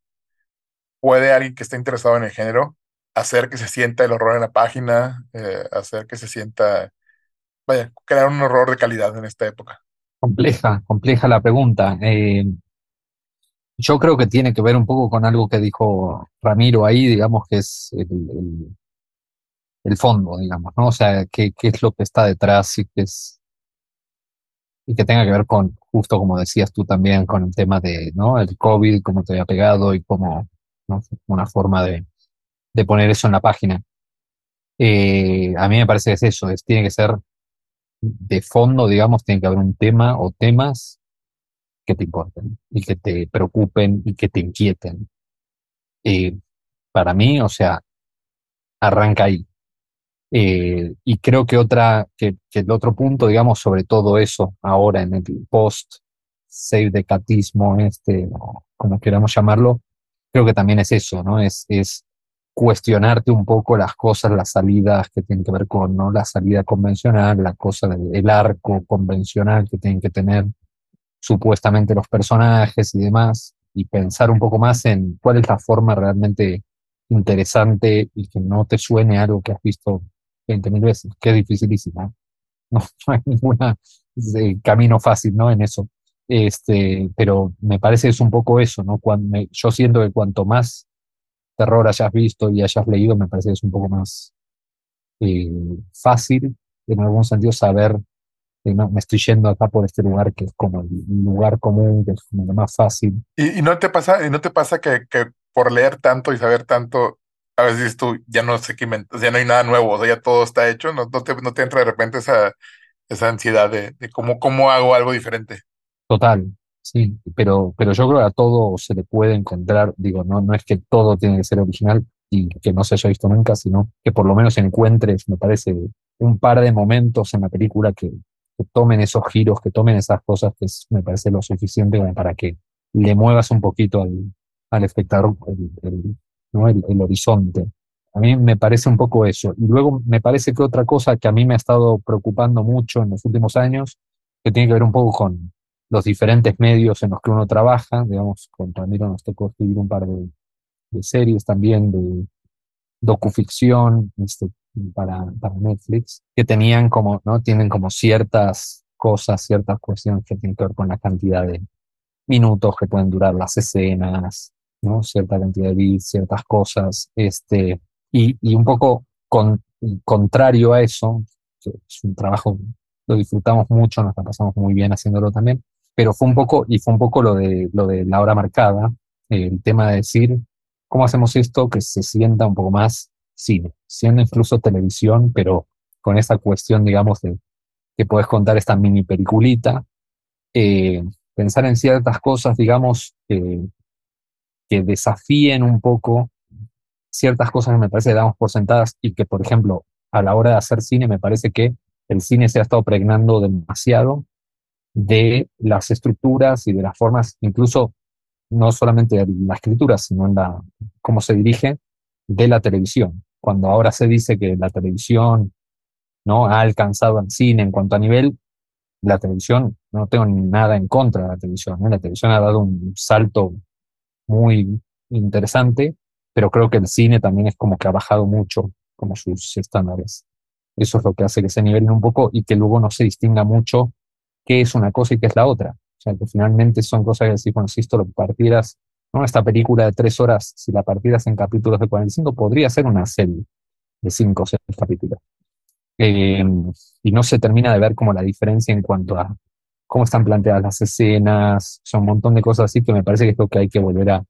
puede alguien que esté interesado en el género hacer que se sienta el horror en la página, eh, hacer que se sienta, vaya, crear un horror de calidad en esta época? Compleja, compleja la pregunta. Eh, yo creo que tiene que ver un poco con algo que dijo Ramiro ahí, digamos, que es el, fondo, digamos, ¿no? O sea, qué, qué, es lo que está detrás y que es y que tenga que ver con, justo como decías tú también, con el tema de, ¿no? El COVID, cómo te había pegado y cómo, ¿no? Una forma de, de poner eso en la página. Eh, a mí me parece que es eso, es, tiene que ser de fondo, digamos, tiene que haber un tema o temas que te importen y que te preocupen y que te inquieten. Eh, para mí, o sea, arranca ahí. Eh, y creo que otra, que, el otro punto, digamos, sobre todo eso ahora en el post save de catismo, este, como queramos llamarlo, creo que también es eso, ¿no? Es, es cuestionarte un poco las cosas, las salidas que tienen que ver con ¿no? la salida convencional, la cosa del arco convencional que tienen que tener supuestamente los personajes y demás, y pensar un poco más en cuál es la forma realmente interesante y que no te suene algo que has visto 20.000 veces, que es dificilísimo. No, no hay ningún eh, camino fácil ¿no? en eso. Este, pero me parece es un poco eso, ¿no? Cuando yo siento que cuanto más terror hayas visto y hayas leído, me parece es un poco más eh, fácil, en algún sentido, saber no, me estoy yendo acá por este lugar que es como el lugar común, que es como lo más fácil. ¿Y, y no te pasa, y no te pasa que, que, por leer tanto y saber tanto, a veces tú ya no sé qué inventas, ya no hay nada nuevo, o sea, ya todo está hecho, no, no, te, no te entra de repente esa, esa ansiedad de, de cómo, cómo hago algo diferente? Total, Sí, pero, pero yo creo que a todo se le puede encontrar, digo, no, no es que todo tiene que ser original y que no se haya visto nunca, sino que por lo menos encuentres, me parece, un par de momentos en la película que, que tomen esos giros, que tomen esas cosas, que es, me parece lo suficiente para que le muevas un poquito al, al espectador el, el, horizonte. A mí me parece un poco eso. Y luego me parece que otra cosa que a mí me ha estado preocupando mucho en los últimos años, que tiene que ver un poco con, los diferentes medios en los que uno trabaja. Digamos, con Ramiro nos tocó escribir un par de series también de docuficción este, para, Netflix, que tenían como, ¿no? Tienen como ciertas cosas, ciertas cuestiones que tienen que ver con la cantidad de minutos que pueden durar las escenas, ¿no? Cierta cantidad de bits, ciertas cosas, este, y, y un poco con, contrario a eso, es un trabajo, lo disfrutamos mucho, nos la pasamos muy bien haciéndolo también, pero fue un poco, y fue un poco lo de, lo de la hora marcada, el tema de decir, ¿cómo hacemos esto que se sienta un poco más cine, siendo incluso televisión, pero con esa cuestión, digamos, de que puedes contar esta mini peliculita, eh, pensar en ciertas cosas, digamos, que desafíen un poco ciertas cosas que me parece que damos por sentadas y que, por ejemplo, a la hora de hacer cine, me parece que el cine se ha estado pregnando demasiado de las estructuras y de las formas, incluso no solamente de la escritura, sino en la, cómo se dirige de la televisión. Cuando ahora se dice que la televisión no ha alcanzado al cine en cuanto a nivel, la televisión, no tengo nada en contra de la televisión. ¿no? La televisión ha dado un salto muy interesante, pero creo que el cine también es como que ha bajado mucho como sus estándares. Eso es lo que hace que se nivelen un poco y que luego no se distinga mucho qué es una cosa y qué es la otra. Sea, que finalmente son cosas que decir, bueno, si esto lo partieras, ¿no? Esta película de tres horas, si la partieras en capítulos de 45, podría ser una serie de cinco o seis capítulos. Eh, y no se termina de ver como la diferencia en cuanto a cómo están planteadas las escenas, son un montón de cosas así que me parece que es lo que hay que volver a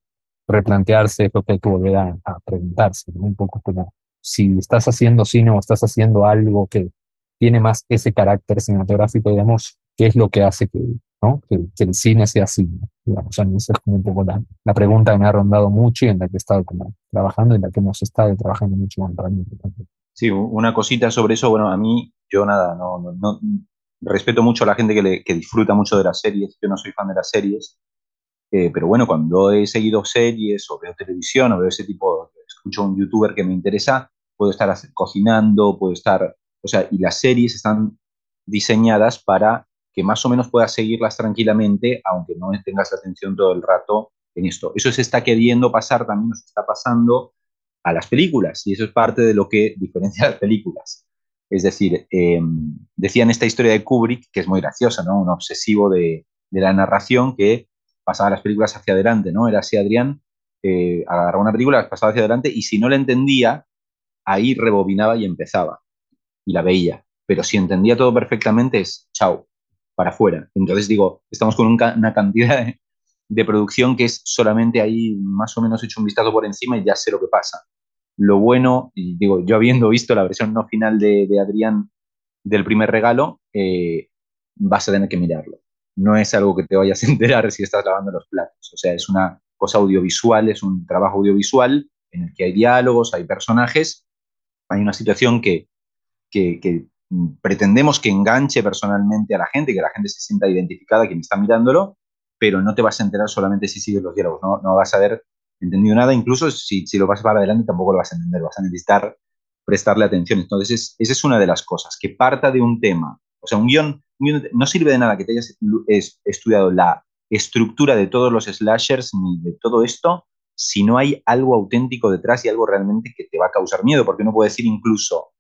replantearse, es lo que hay que volver a, a preguntarse, ¿no? un poco como si estás haciendo cine o estás haciendo algo que tiene más ese carácter cinematográfico, digamos, qué es lo que hace que, ¿no? que, que el cine sea así. Digamos, a mí esa es como un poco la, la, pregunta que me ha rondado mucho y en la que he estado como trabajando y en la que hemos estado trabajando mucho con mí. Sí, una cosita sobre eso, bueno, a mí, yo nada, no, no, no respeto mucho a la gente que, le, que, disfruta mucho de las series, yo no soy fan de las series, eh, pero bueno, cuando he seguido series o veo televisión o veo ese tipo, escucho a un youtuber que me interesa, puedo estar cocinando, puedo estar, o sea, y las series están diseñadas para que más o menos puedas seguirlas tranquilamente, aunque no tengas atención todo el rato en esto. Eso se está queriendo pasar, también nos está pasando a las películas, y eso es parte de lo que diferencia las películas. Es decir, eh, decían esta historia de Kubrick, que es muy graciosa, ¿no? Un obsesivo de, la narración que pasaba las películas hacia adelante, ¿no? Era así Adrián, eh, agarraba una película, pasaba hacia adelante, y si no la entendía, ahí rebobinaba y empezaba, y la veía. Pero si entendía todo perfectamente, es chao, para afuera. Entonces digo, estamos con un, una cantidad de, producción que es solamente ahí más o menos hecho un vistazo por encima y ya sé lo que pasa. Lo bueno, y digo, yo habiendo visto la versión no final de, de Adrián del primer regalo, eh, vas a tener que mirarlo. No es algo que te vayas a enterar si estás lavando los platos. O sea, es una cosa audiovisual, es un trabajo audiovisual en el que hay diálogos, hay personajes, hay una situación que, que pretendemos que enganche personalmente a la gente, que la gente se sienta identificada quien está mirándolo, pero no te vas a enterar solamente si sigues los diálogos, no, no vas a haber entendido nada, incluso si, si lo vas para adelante tampoco lo vas a entender, vas a necesitar prestarle atención. Entonces, esa es una de las cosas, que parta de un tema. O sea, un guion, no sirve de nada que te hayas estudiado la estructura de todos los slashers ni de todo esto si no hay algo auténtico detrás y algo realmente que te va a causar miedo, porque uno puede decir incluso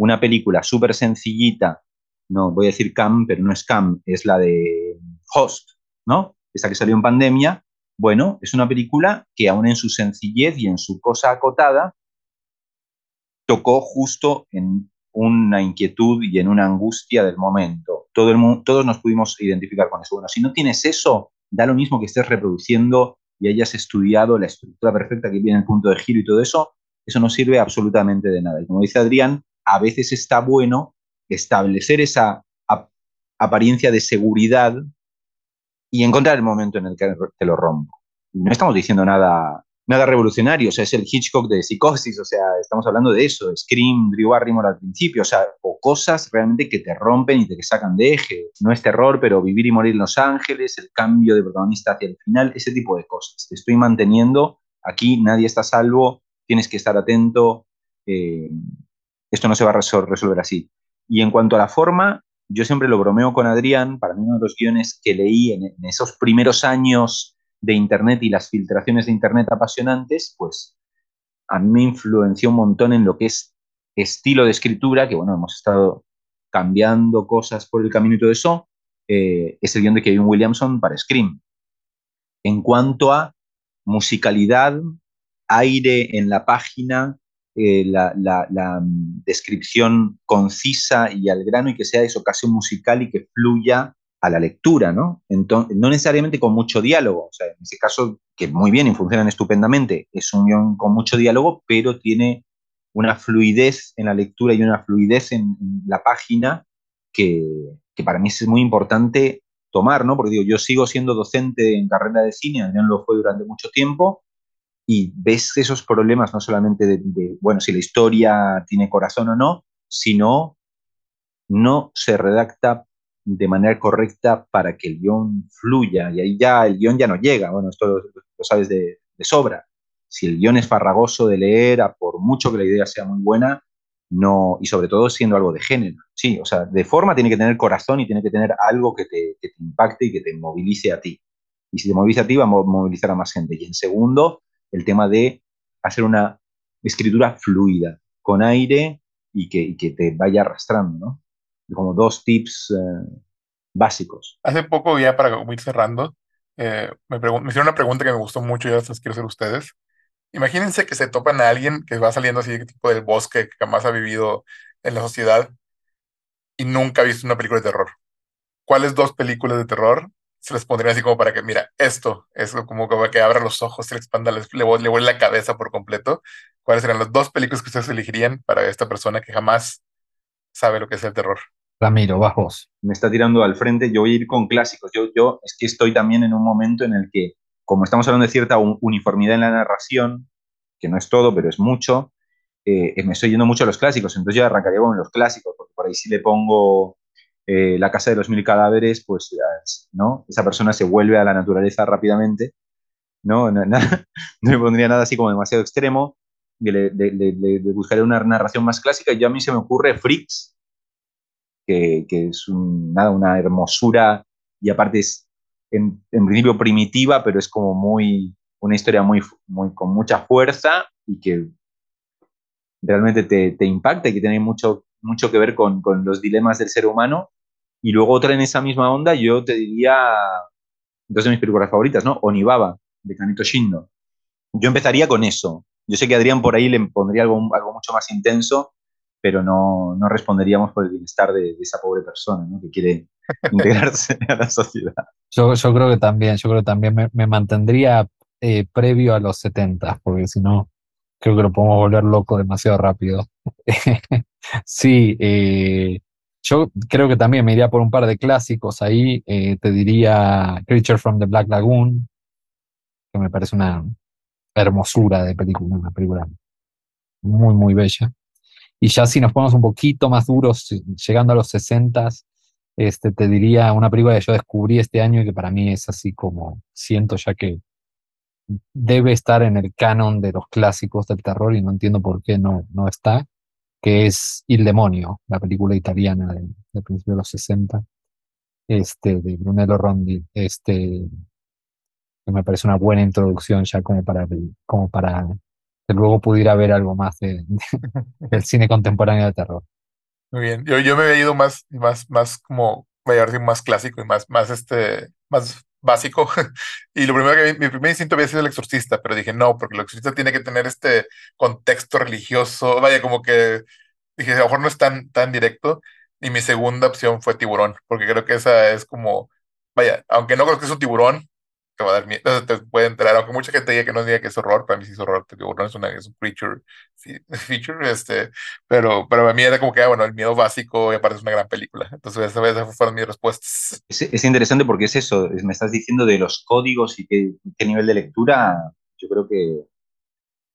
una película súper sencillita, no voy a decir Cam, pero no es Cam, es la de Host, ¿no? Esa que salió en pandemia. Bueno, es una película que aún en su sencillez y en su cosa acotada, tocó justo en una inquietud y en una angustia del momento. Todo el mundo, todos nos pudimos identificar con eso. Bueno, si no tienes eso, da lo mismo que estés reproduciendo y hayas estudiado la estructura perfecta que viene el punto de giro y todo eso, eso no sirve absolutamente de nada. Y como dice Adrián, a veces está bueno establecer esa apariencia de seguridad y encontrar el momento en el que te lo rompo. No estamos diciendo nada nada revolucionario, o sea, es el Hitchcock de psicosis, o sea, estamos hablando de eso, Scream, Drew Barrymore al principio, o sea, o cosas realmente que te rompen y te sacan de eje. No es terror, pero vivir y morir en Los Ángeles, el cambio de protagonista hacia el final, ese tipo de cosas. Te estoy manteniendo, aquí nadie está salvo, tienes que estar atento, eh, esto no se va a resolver así. Y en cuanto a la forma, yo siempre lo bromeo con Adrián, para mí uno de los guiones que leí en, esos primeros años de Internet y las filtraciones de Internet apasionantes, pues a mí me influenció un montón en lo que es estilo de escritura, que bueno, hemos estado cambiando cosas por el camino y todo eso, eh, es el guion de Kevin Williamson para Scream. En cuanto a musicalidad, aire en la página, eh, la, la, descripción concisa y al grano y que sea eso casi musical y que fluya a la lectura, ¿no? Entonces, no necesariamente con mucho diálogo, o sea, en ese caso, que muy bien y funcionan estupendamente, es un guion con mucho diálogo, pero tiene una fluidez en la lectura y una fluidez en, la página que, que, para mí es muy importante tomar, ¿no? Porque digo, yo sigo siendo docente en carrera de cine, Adrián lo fue durante mucho tiempo, y ves esos problemas no solamente de, de, bueno, si la historia tiene corazón o no, sino no se redacta de manera correcta para que el guion fluya y ahí ya el guion ya no llega. Bueno, esto lo, sabes de, sobra. Si el guion es farragoso de leer, a por mucho que la idea sea muy buena, no, y sobre todo siendo algo de género. Sí, o sea, de forma tiene que tener corazón y tiene que tener algo que te, que te impacte y que te movilice a ti. Y si te moviliza a ti, va a movilizar a más gente. Y en segundo, el tema de hacer una escritura fluida, con aire y que, que te vaya arrastrando, ¿no? como dos tips eh, básicos. Hace poco, ya para ir cerrando, eh, me, me, hicieron una pregunta que me gustó mucho y ahora las quiero hacer ustedes. Imagínense que se topan a alguien que va saliendo así tipo del bosque, que jamás ha vivido en la sociedad y nunca ha visto una película de terror. ¿Cuáles dos películas de terror se les pondrían así como para que, mira, esto, es como que abra los ojos, se le expanda, le, le, le vuelve la cabeza por completo? ¿Cuáles serían las dos películas que ustedes elegirían para esta persona que jamás sabe lo que es el terror? Ramiro, vas vos. Me está tirando al frente, yo voy a ir con clásicos. Yo, yo es que estoy también en un momento en el que, como estamos hablando de cierta uniformidad en la narración, que no es todo, pero es mucho, eh, me estoy yendo mucho a los clásicos. Entonces yo arrancaría con los clásicos, porque por ahí si le pongo eh, La Casa de los Mil Cadáveres, pues ¿no? esa persona se vuelve a la naturaleza rápidamente. No, no, no, me pondría nada así como demasiado extremo. Le, le, le, buscaría una narración más clásica. Y yo a mí se me ocurre Freaks, que, es nada, una hermosura y aparte es en, principio primitiva, pero es como muy, una historia muy, muy con mucha fuerza y que realmente te, te impacta y que tiene mucho, mucho que ver con, con, los dilemas del ser humano. Y luego otra en esa misma onda, yo te diría dos de mis películas favoritas, ¿no? Onibaba, de Kanito Shindo. Yo empezaría con eso. Yo sé que Adrián por ahí le pondría algo, algo mucho más intenso, pero no, no responderíamos por el bienestar de, esa pobre persona ¿no? que quiere integrarse a la sociedad. Yo, yo creo que también, yo creo que también me, me mantendría eh, previo a los 70, porque si no, creo que lo podemos volver loco demasiado rápido. sí, eh, yo creo que también me iría por un par de clásicos ahí. Eh, te diría Creature from the Black Lagoon, que me parece una hermosura de película, una película muy, muy bella. Y ya si nos ponemos un poquito más duros, llegando a los 60, este, te diría una película que yo descubrí este año y que para mí es así como siento ya que debe estar en el canon de los clásicos del terror y no entiendo por qué no, no está, que es Il Demonio, la película italiana de, de principios de los 60, este, de Brunello Rondi, este, que me parece una buena introducción ya como para, como para que luego pudiera ver algo más de, del cine contemporáneo de terror. Muy bien, yo, yo me había ido más, más, más como, más clásico y más, más, este, más básico. Y lo primero que mi primer instinto había sido el exorcista, pero dije no, porque el exorcista tiene que tener este contexto religioso. Vaya, como que dije, a lo mejor no es tan, tan directo. Y mi segunda opción fue tiburón, porque creo que esa es como, vaya, aunque no creo que es un tiburón, te va a dar miedo, te puede enterar, aunque mucha gente diga que no diga que es horror, para mí sí es horror, porque tiburón es, una, es un creature, sí, feature, este, pero, pero para mí era como que, ah, bueno, el miedo básico y aparte es una gran película. Entonces, esa vez fueron mis respuestas. Es, es, interesante porque es eso, me estás diciendo de los códigos y qué, qué nivel de lectura, yo creo que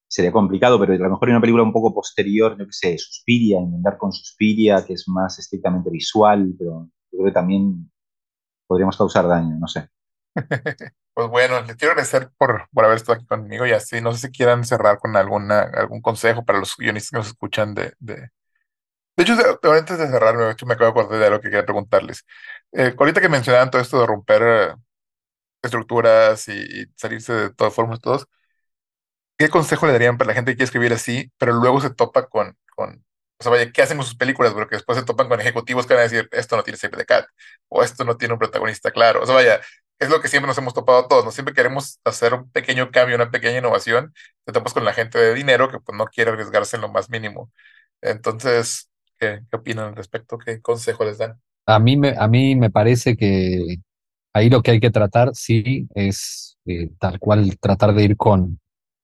sería complicado, pero a lo mejor hay una película un poco posterior, yo que sé, Suspiria, intentar con Suspiria, que es más estrictamente visual, pero yo creo que también podríamos causar daño, no sé. Pues bueno, les quiero agradecer por, por haber estado aquí conmigo y así, no sé si quieran cerrar con alguna, algún consejo para los guionistas que nos escuchan de... De, de hecho, antes de cerrar, me, me acabo de acordar de algo que quería preguntarles. Eh, ahorita que mencionaban todo esto de romper eh, estructuras y, salirse de todas formas todos, ¿qué consejo le darían para la gente que quiere escribir así, pero luego se topa con, con o sea, vaya, ¿qué hacen con sus películas? Porque después se topan con ejecutivos que van a decir, esto no tiene save de cat, o esto no tiene un protagonista claro. O sea, vaya, es lo que siempre nos hemos topado todos, ¿no? Siempre queremos hacer un pequeño cambio, una pequeña innovación, te topas con la gente de dinero que pues no quiere arriesgarse en lo más mínimo. Entonces, ¿qué, opinan al respecto? ¿Qué consejo les dan? A mí me, a mí me parece que ahí lo que hay que tratar, sí, es eh, tal cual tratar de ir con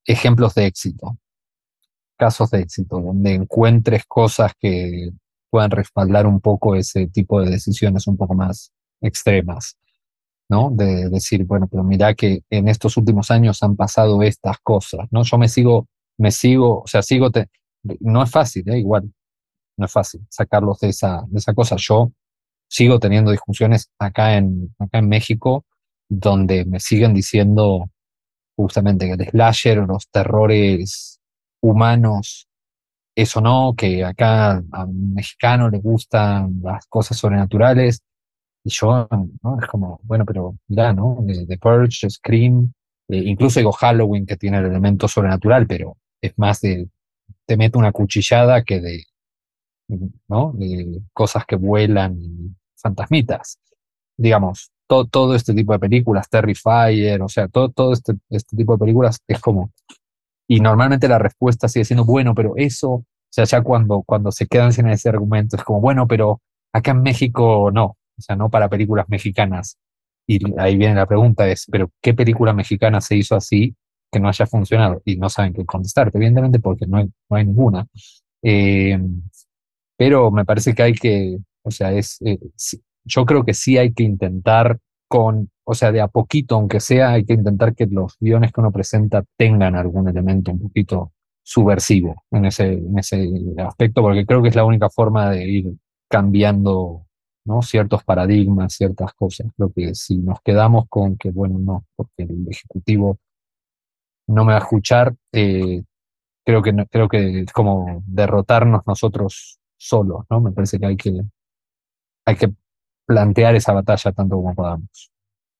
ejemplos de éxito, casos de éxito, donde encuentres cosas que puedan respaldar un poco ese tipo de decisiones un poco más extremas. ¿No? De decir, bueno, pero mira que en estos últimos años han pasado estas cosas, ¿no? Yo me sigo, me sigo, o sea, sigo, te, no es fácil, ¿eh? igual, no es fácil sacarlos de esa, de esa cosa. Yo sigo teniendo discusiones acá en, acá en México donde me siguen diciendo justamente que el slasher los terrores humanos, eso no, que acá a un mexicano le gustan las cosas sobrenaturales y yo, ¿no? Es como, bueno, pero ya, ¿no? The, Purge, Scream, eh, incluso digo Halloween que tiene el elemento sobrenatural, pero es más de, te mete una cuchillada que de, ¿no? De cosas que vuelan y fantasmitas. Digamos, todo, todo este tipo de películas, Terrifier, o sea, todo, todo este, este tipo de películas es como, y normalmente la respuesta sigue siendo, bueno, pero eso, o sea, ya cuando, cuando se quedan sin ese argumento, es como, bueno, pero acá en México no, o sea, no para películas mexicanas. Y ahí viene la pregunta, es, ¿pero qué película mexicana se hizo así que no haya funcionado? Y no saben qué contestarte, evidentemente porque no hay, no hay ninguna. Eh, pero me parece que hay que, o sea, es, eh, yo creo que sí hay que intentar con, o sea, de a poquito, aunque sea, hay que intentar que los guiones que uno presenta tengan algún elemento un poquito subversivo en ese, en ese aspecto, porque creo que es la única forma de ir cambiando ¿no? ciertos paradigmas, ciertas cosas. Creo que si nos quedamos con que, bueno, no, porque el Ejecutivo no me va a escuchar, eh, creo, que creo que es como derrotarnos nosotros solos, ¿no? Me parece que hay que, hay que plantear esa batalla tanto como podamos.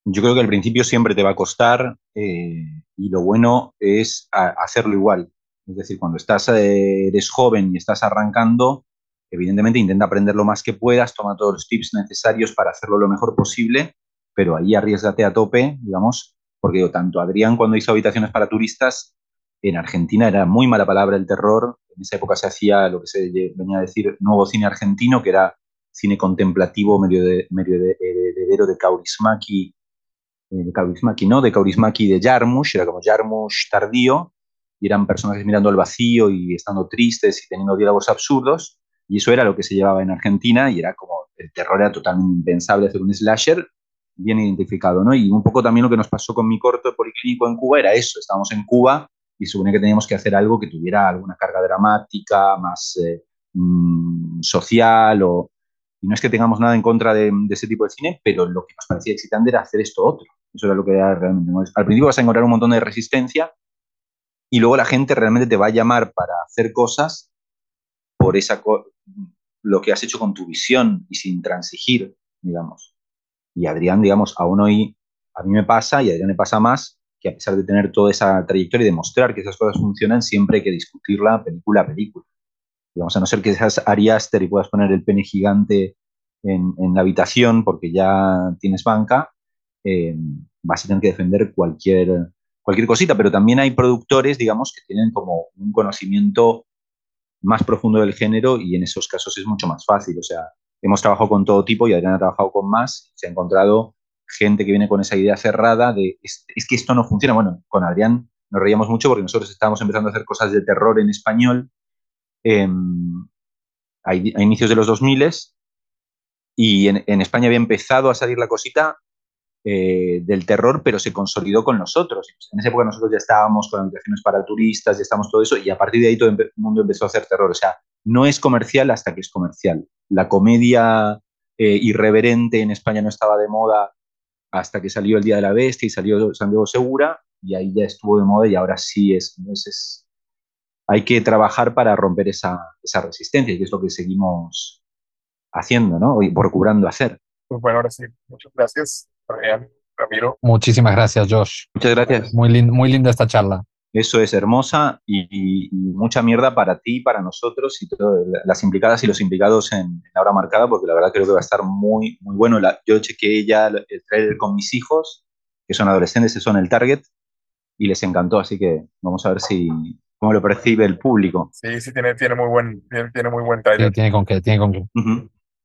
Yo creo que al principio siempre te va a costar eh, y lo bueno es hacerlo igual. Es decir, cuando estás, eh, eres joven y estás arrancando, Evidentemente intenta aprender lo más que puedas, toma todos los tips necesarios para hacerlo lo mejor posible, pero ahí arriesgate a tope, digamos, porque tanto Adrián cuando hizo habitaciones para turistas, en Argentina era muy mala palabra el terror, en esa época se hacía lo que se venía a decir nuevo cine argentino, que era cine contemplativo medio, de, medio de, heredero de Kaurismäki, eh, de Kaurismäki, ¿no? De Kaurismäki de Jarmusch, era como Jarmusch tardío, y eran personajes mirando al vacío y estando tristes y teniendo diálogos absurdos, y eso era lo que se llevaba en Argentina y era como, el terror era totalmente impensable hacer un slasher bien identificado, ¿no? Y un poco también lo que nos pasó con mi corto policlínico en Cuba era eso, estábamos en Cuba y supone que teníamos que hacer algo que tuviera alguna carga dramática, más eh, mm, social o... y no es que tengamos nada en contra de, ese tipo de cine, pero lo que nos parecía excitante era hacer esto otro. Eso era lo que era realmente. Al principio vas a encontrar un montón de resistencia y luego la gente realmente te va a llamar para hacer cosas por esa lo que has hecho con tu visión y sin transigir, digamos. Y Adrián, digamos, aún hoy a mí me pasa y a Adrián le pasa más que a pesar de tener toda esa trayectoria y demostrar que esas cosas funcionan, siempre hay que discutirla película a película. Digamos, a no ser que seas Ari Aster y puedas poner el pene gigante en, la habitación porque ya tienes banca, eh, vas a tener que defender cualquier, cualquier cosita, pero también hay productores, digamos, que tienen como un conocimiento más profundo del género y en esos casos es mucho más fácil. O sea, hemos trabajado con todo tipo y Adrián ha trabajado con más, se ha encontrado gente que viene con esa idea cerrada de es, que esto no funciona. Bueno, con Adrián nos reíamos mucho porque nosotros estábamos empezando a hacer cosas de terror en español em, a, inicios de los 2000 y en, en, España había empezado a salir la cosita eh, del terror, pero se consolidó con nosotros. En esa época nosotros ya estábamos con habitaciones para turistas, ya estamos todo eso, y a partir de ahí todo el mundo empezó a hacer terror. O sea, no es comercial hasta que es comercial. La comedia eh, irreverente en España no estaba de moda hasta que salió El Día de la Bestia y salió Santiago Segura, y ahí ya estuvo de moda y ahora sí es. Entonces, hay que trabajar para romper esa, esa resistencia, que es lo que seguimos haciendo, ¿no? Y procurando hacer. Pues bueno, ahora sí, muchas gracias. Ramiro. Muchísimas gracias, Josh. Muchas gracias. Muy, muy linda esta charla. Eso es hermosa y, mucha mierda para ti, para nosotros y todas las implicadas y los implicados en, la hora marcada, porque la verdad creo que va a estar muy, muy bueno. yo chequeé ya el trailer con mis hijos, que son adolescentes, que son el target, y les encantó, así que vamos a ver si cómo lo percibe el público. Sí, sí, tiene, tiene, muy, buen, tiene, muy buen trailer. tiene con qué, tiene con qué.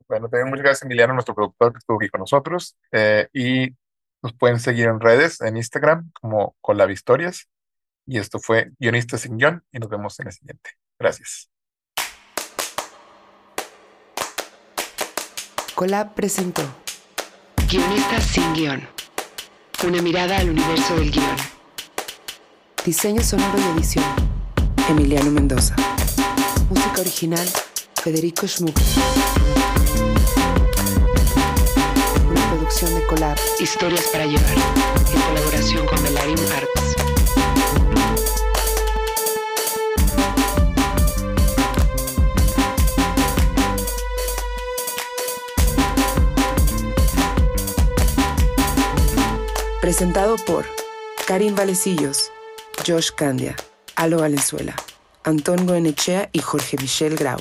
Bueno, tenemos muchas gracias Emiliano, nuestro productor que estuvo aquí con nosotros. Eh, y nos pueden seguir en redes, en Instagram, como Colab Historias. Y esto fue Guionistas sin Guión y nos vemos en el siguiente. Gracias. Colab presentó Guionistas sin Guión. Una mirada al universo del guion. Diseño sonoro y edición. Emiliano Mendoza. Música original. Federico Schmuck. Producción de Colab. Historias para llevar. En colaboración con Melarim Arts. Presentado por Karim Valecillos, Josh Candia, Alo Valenzuela, Antón Goenechea y Jorge Michel Grau.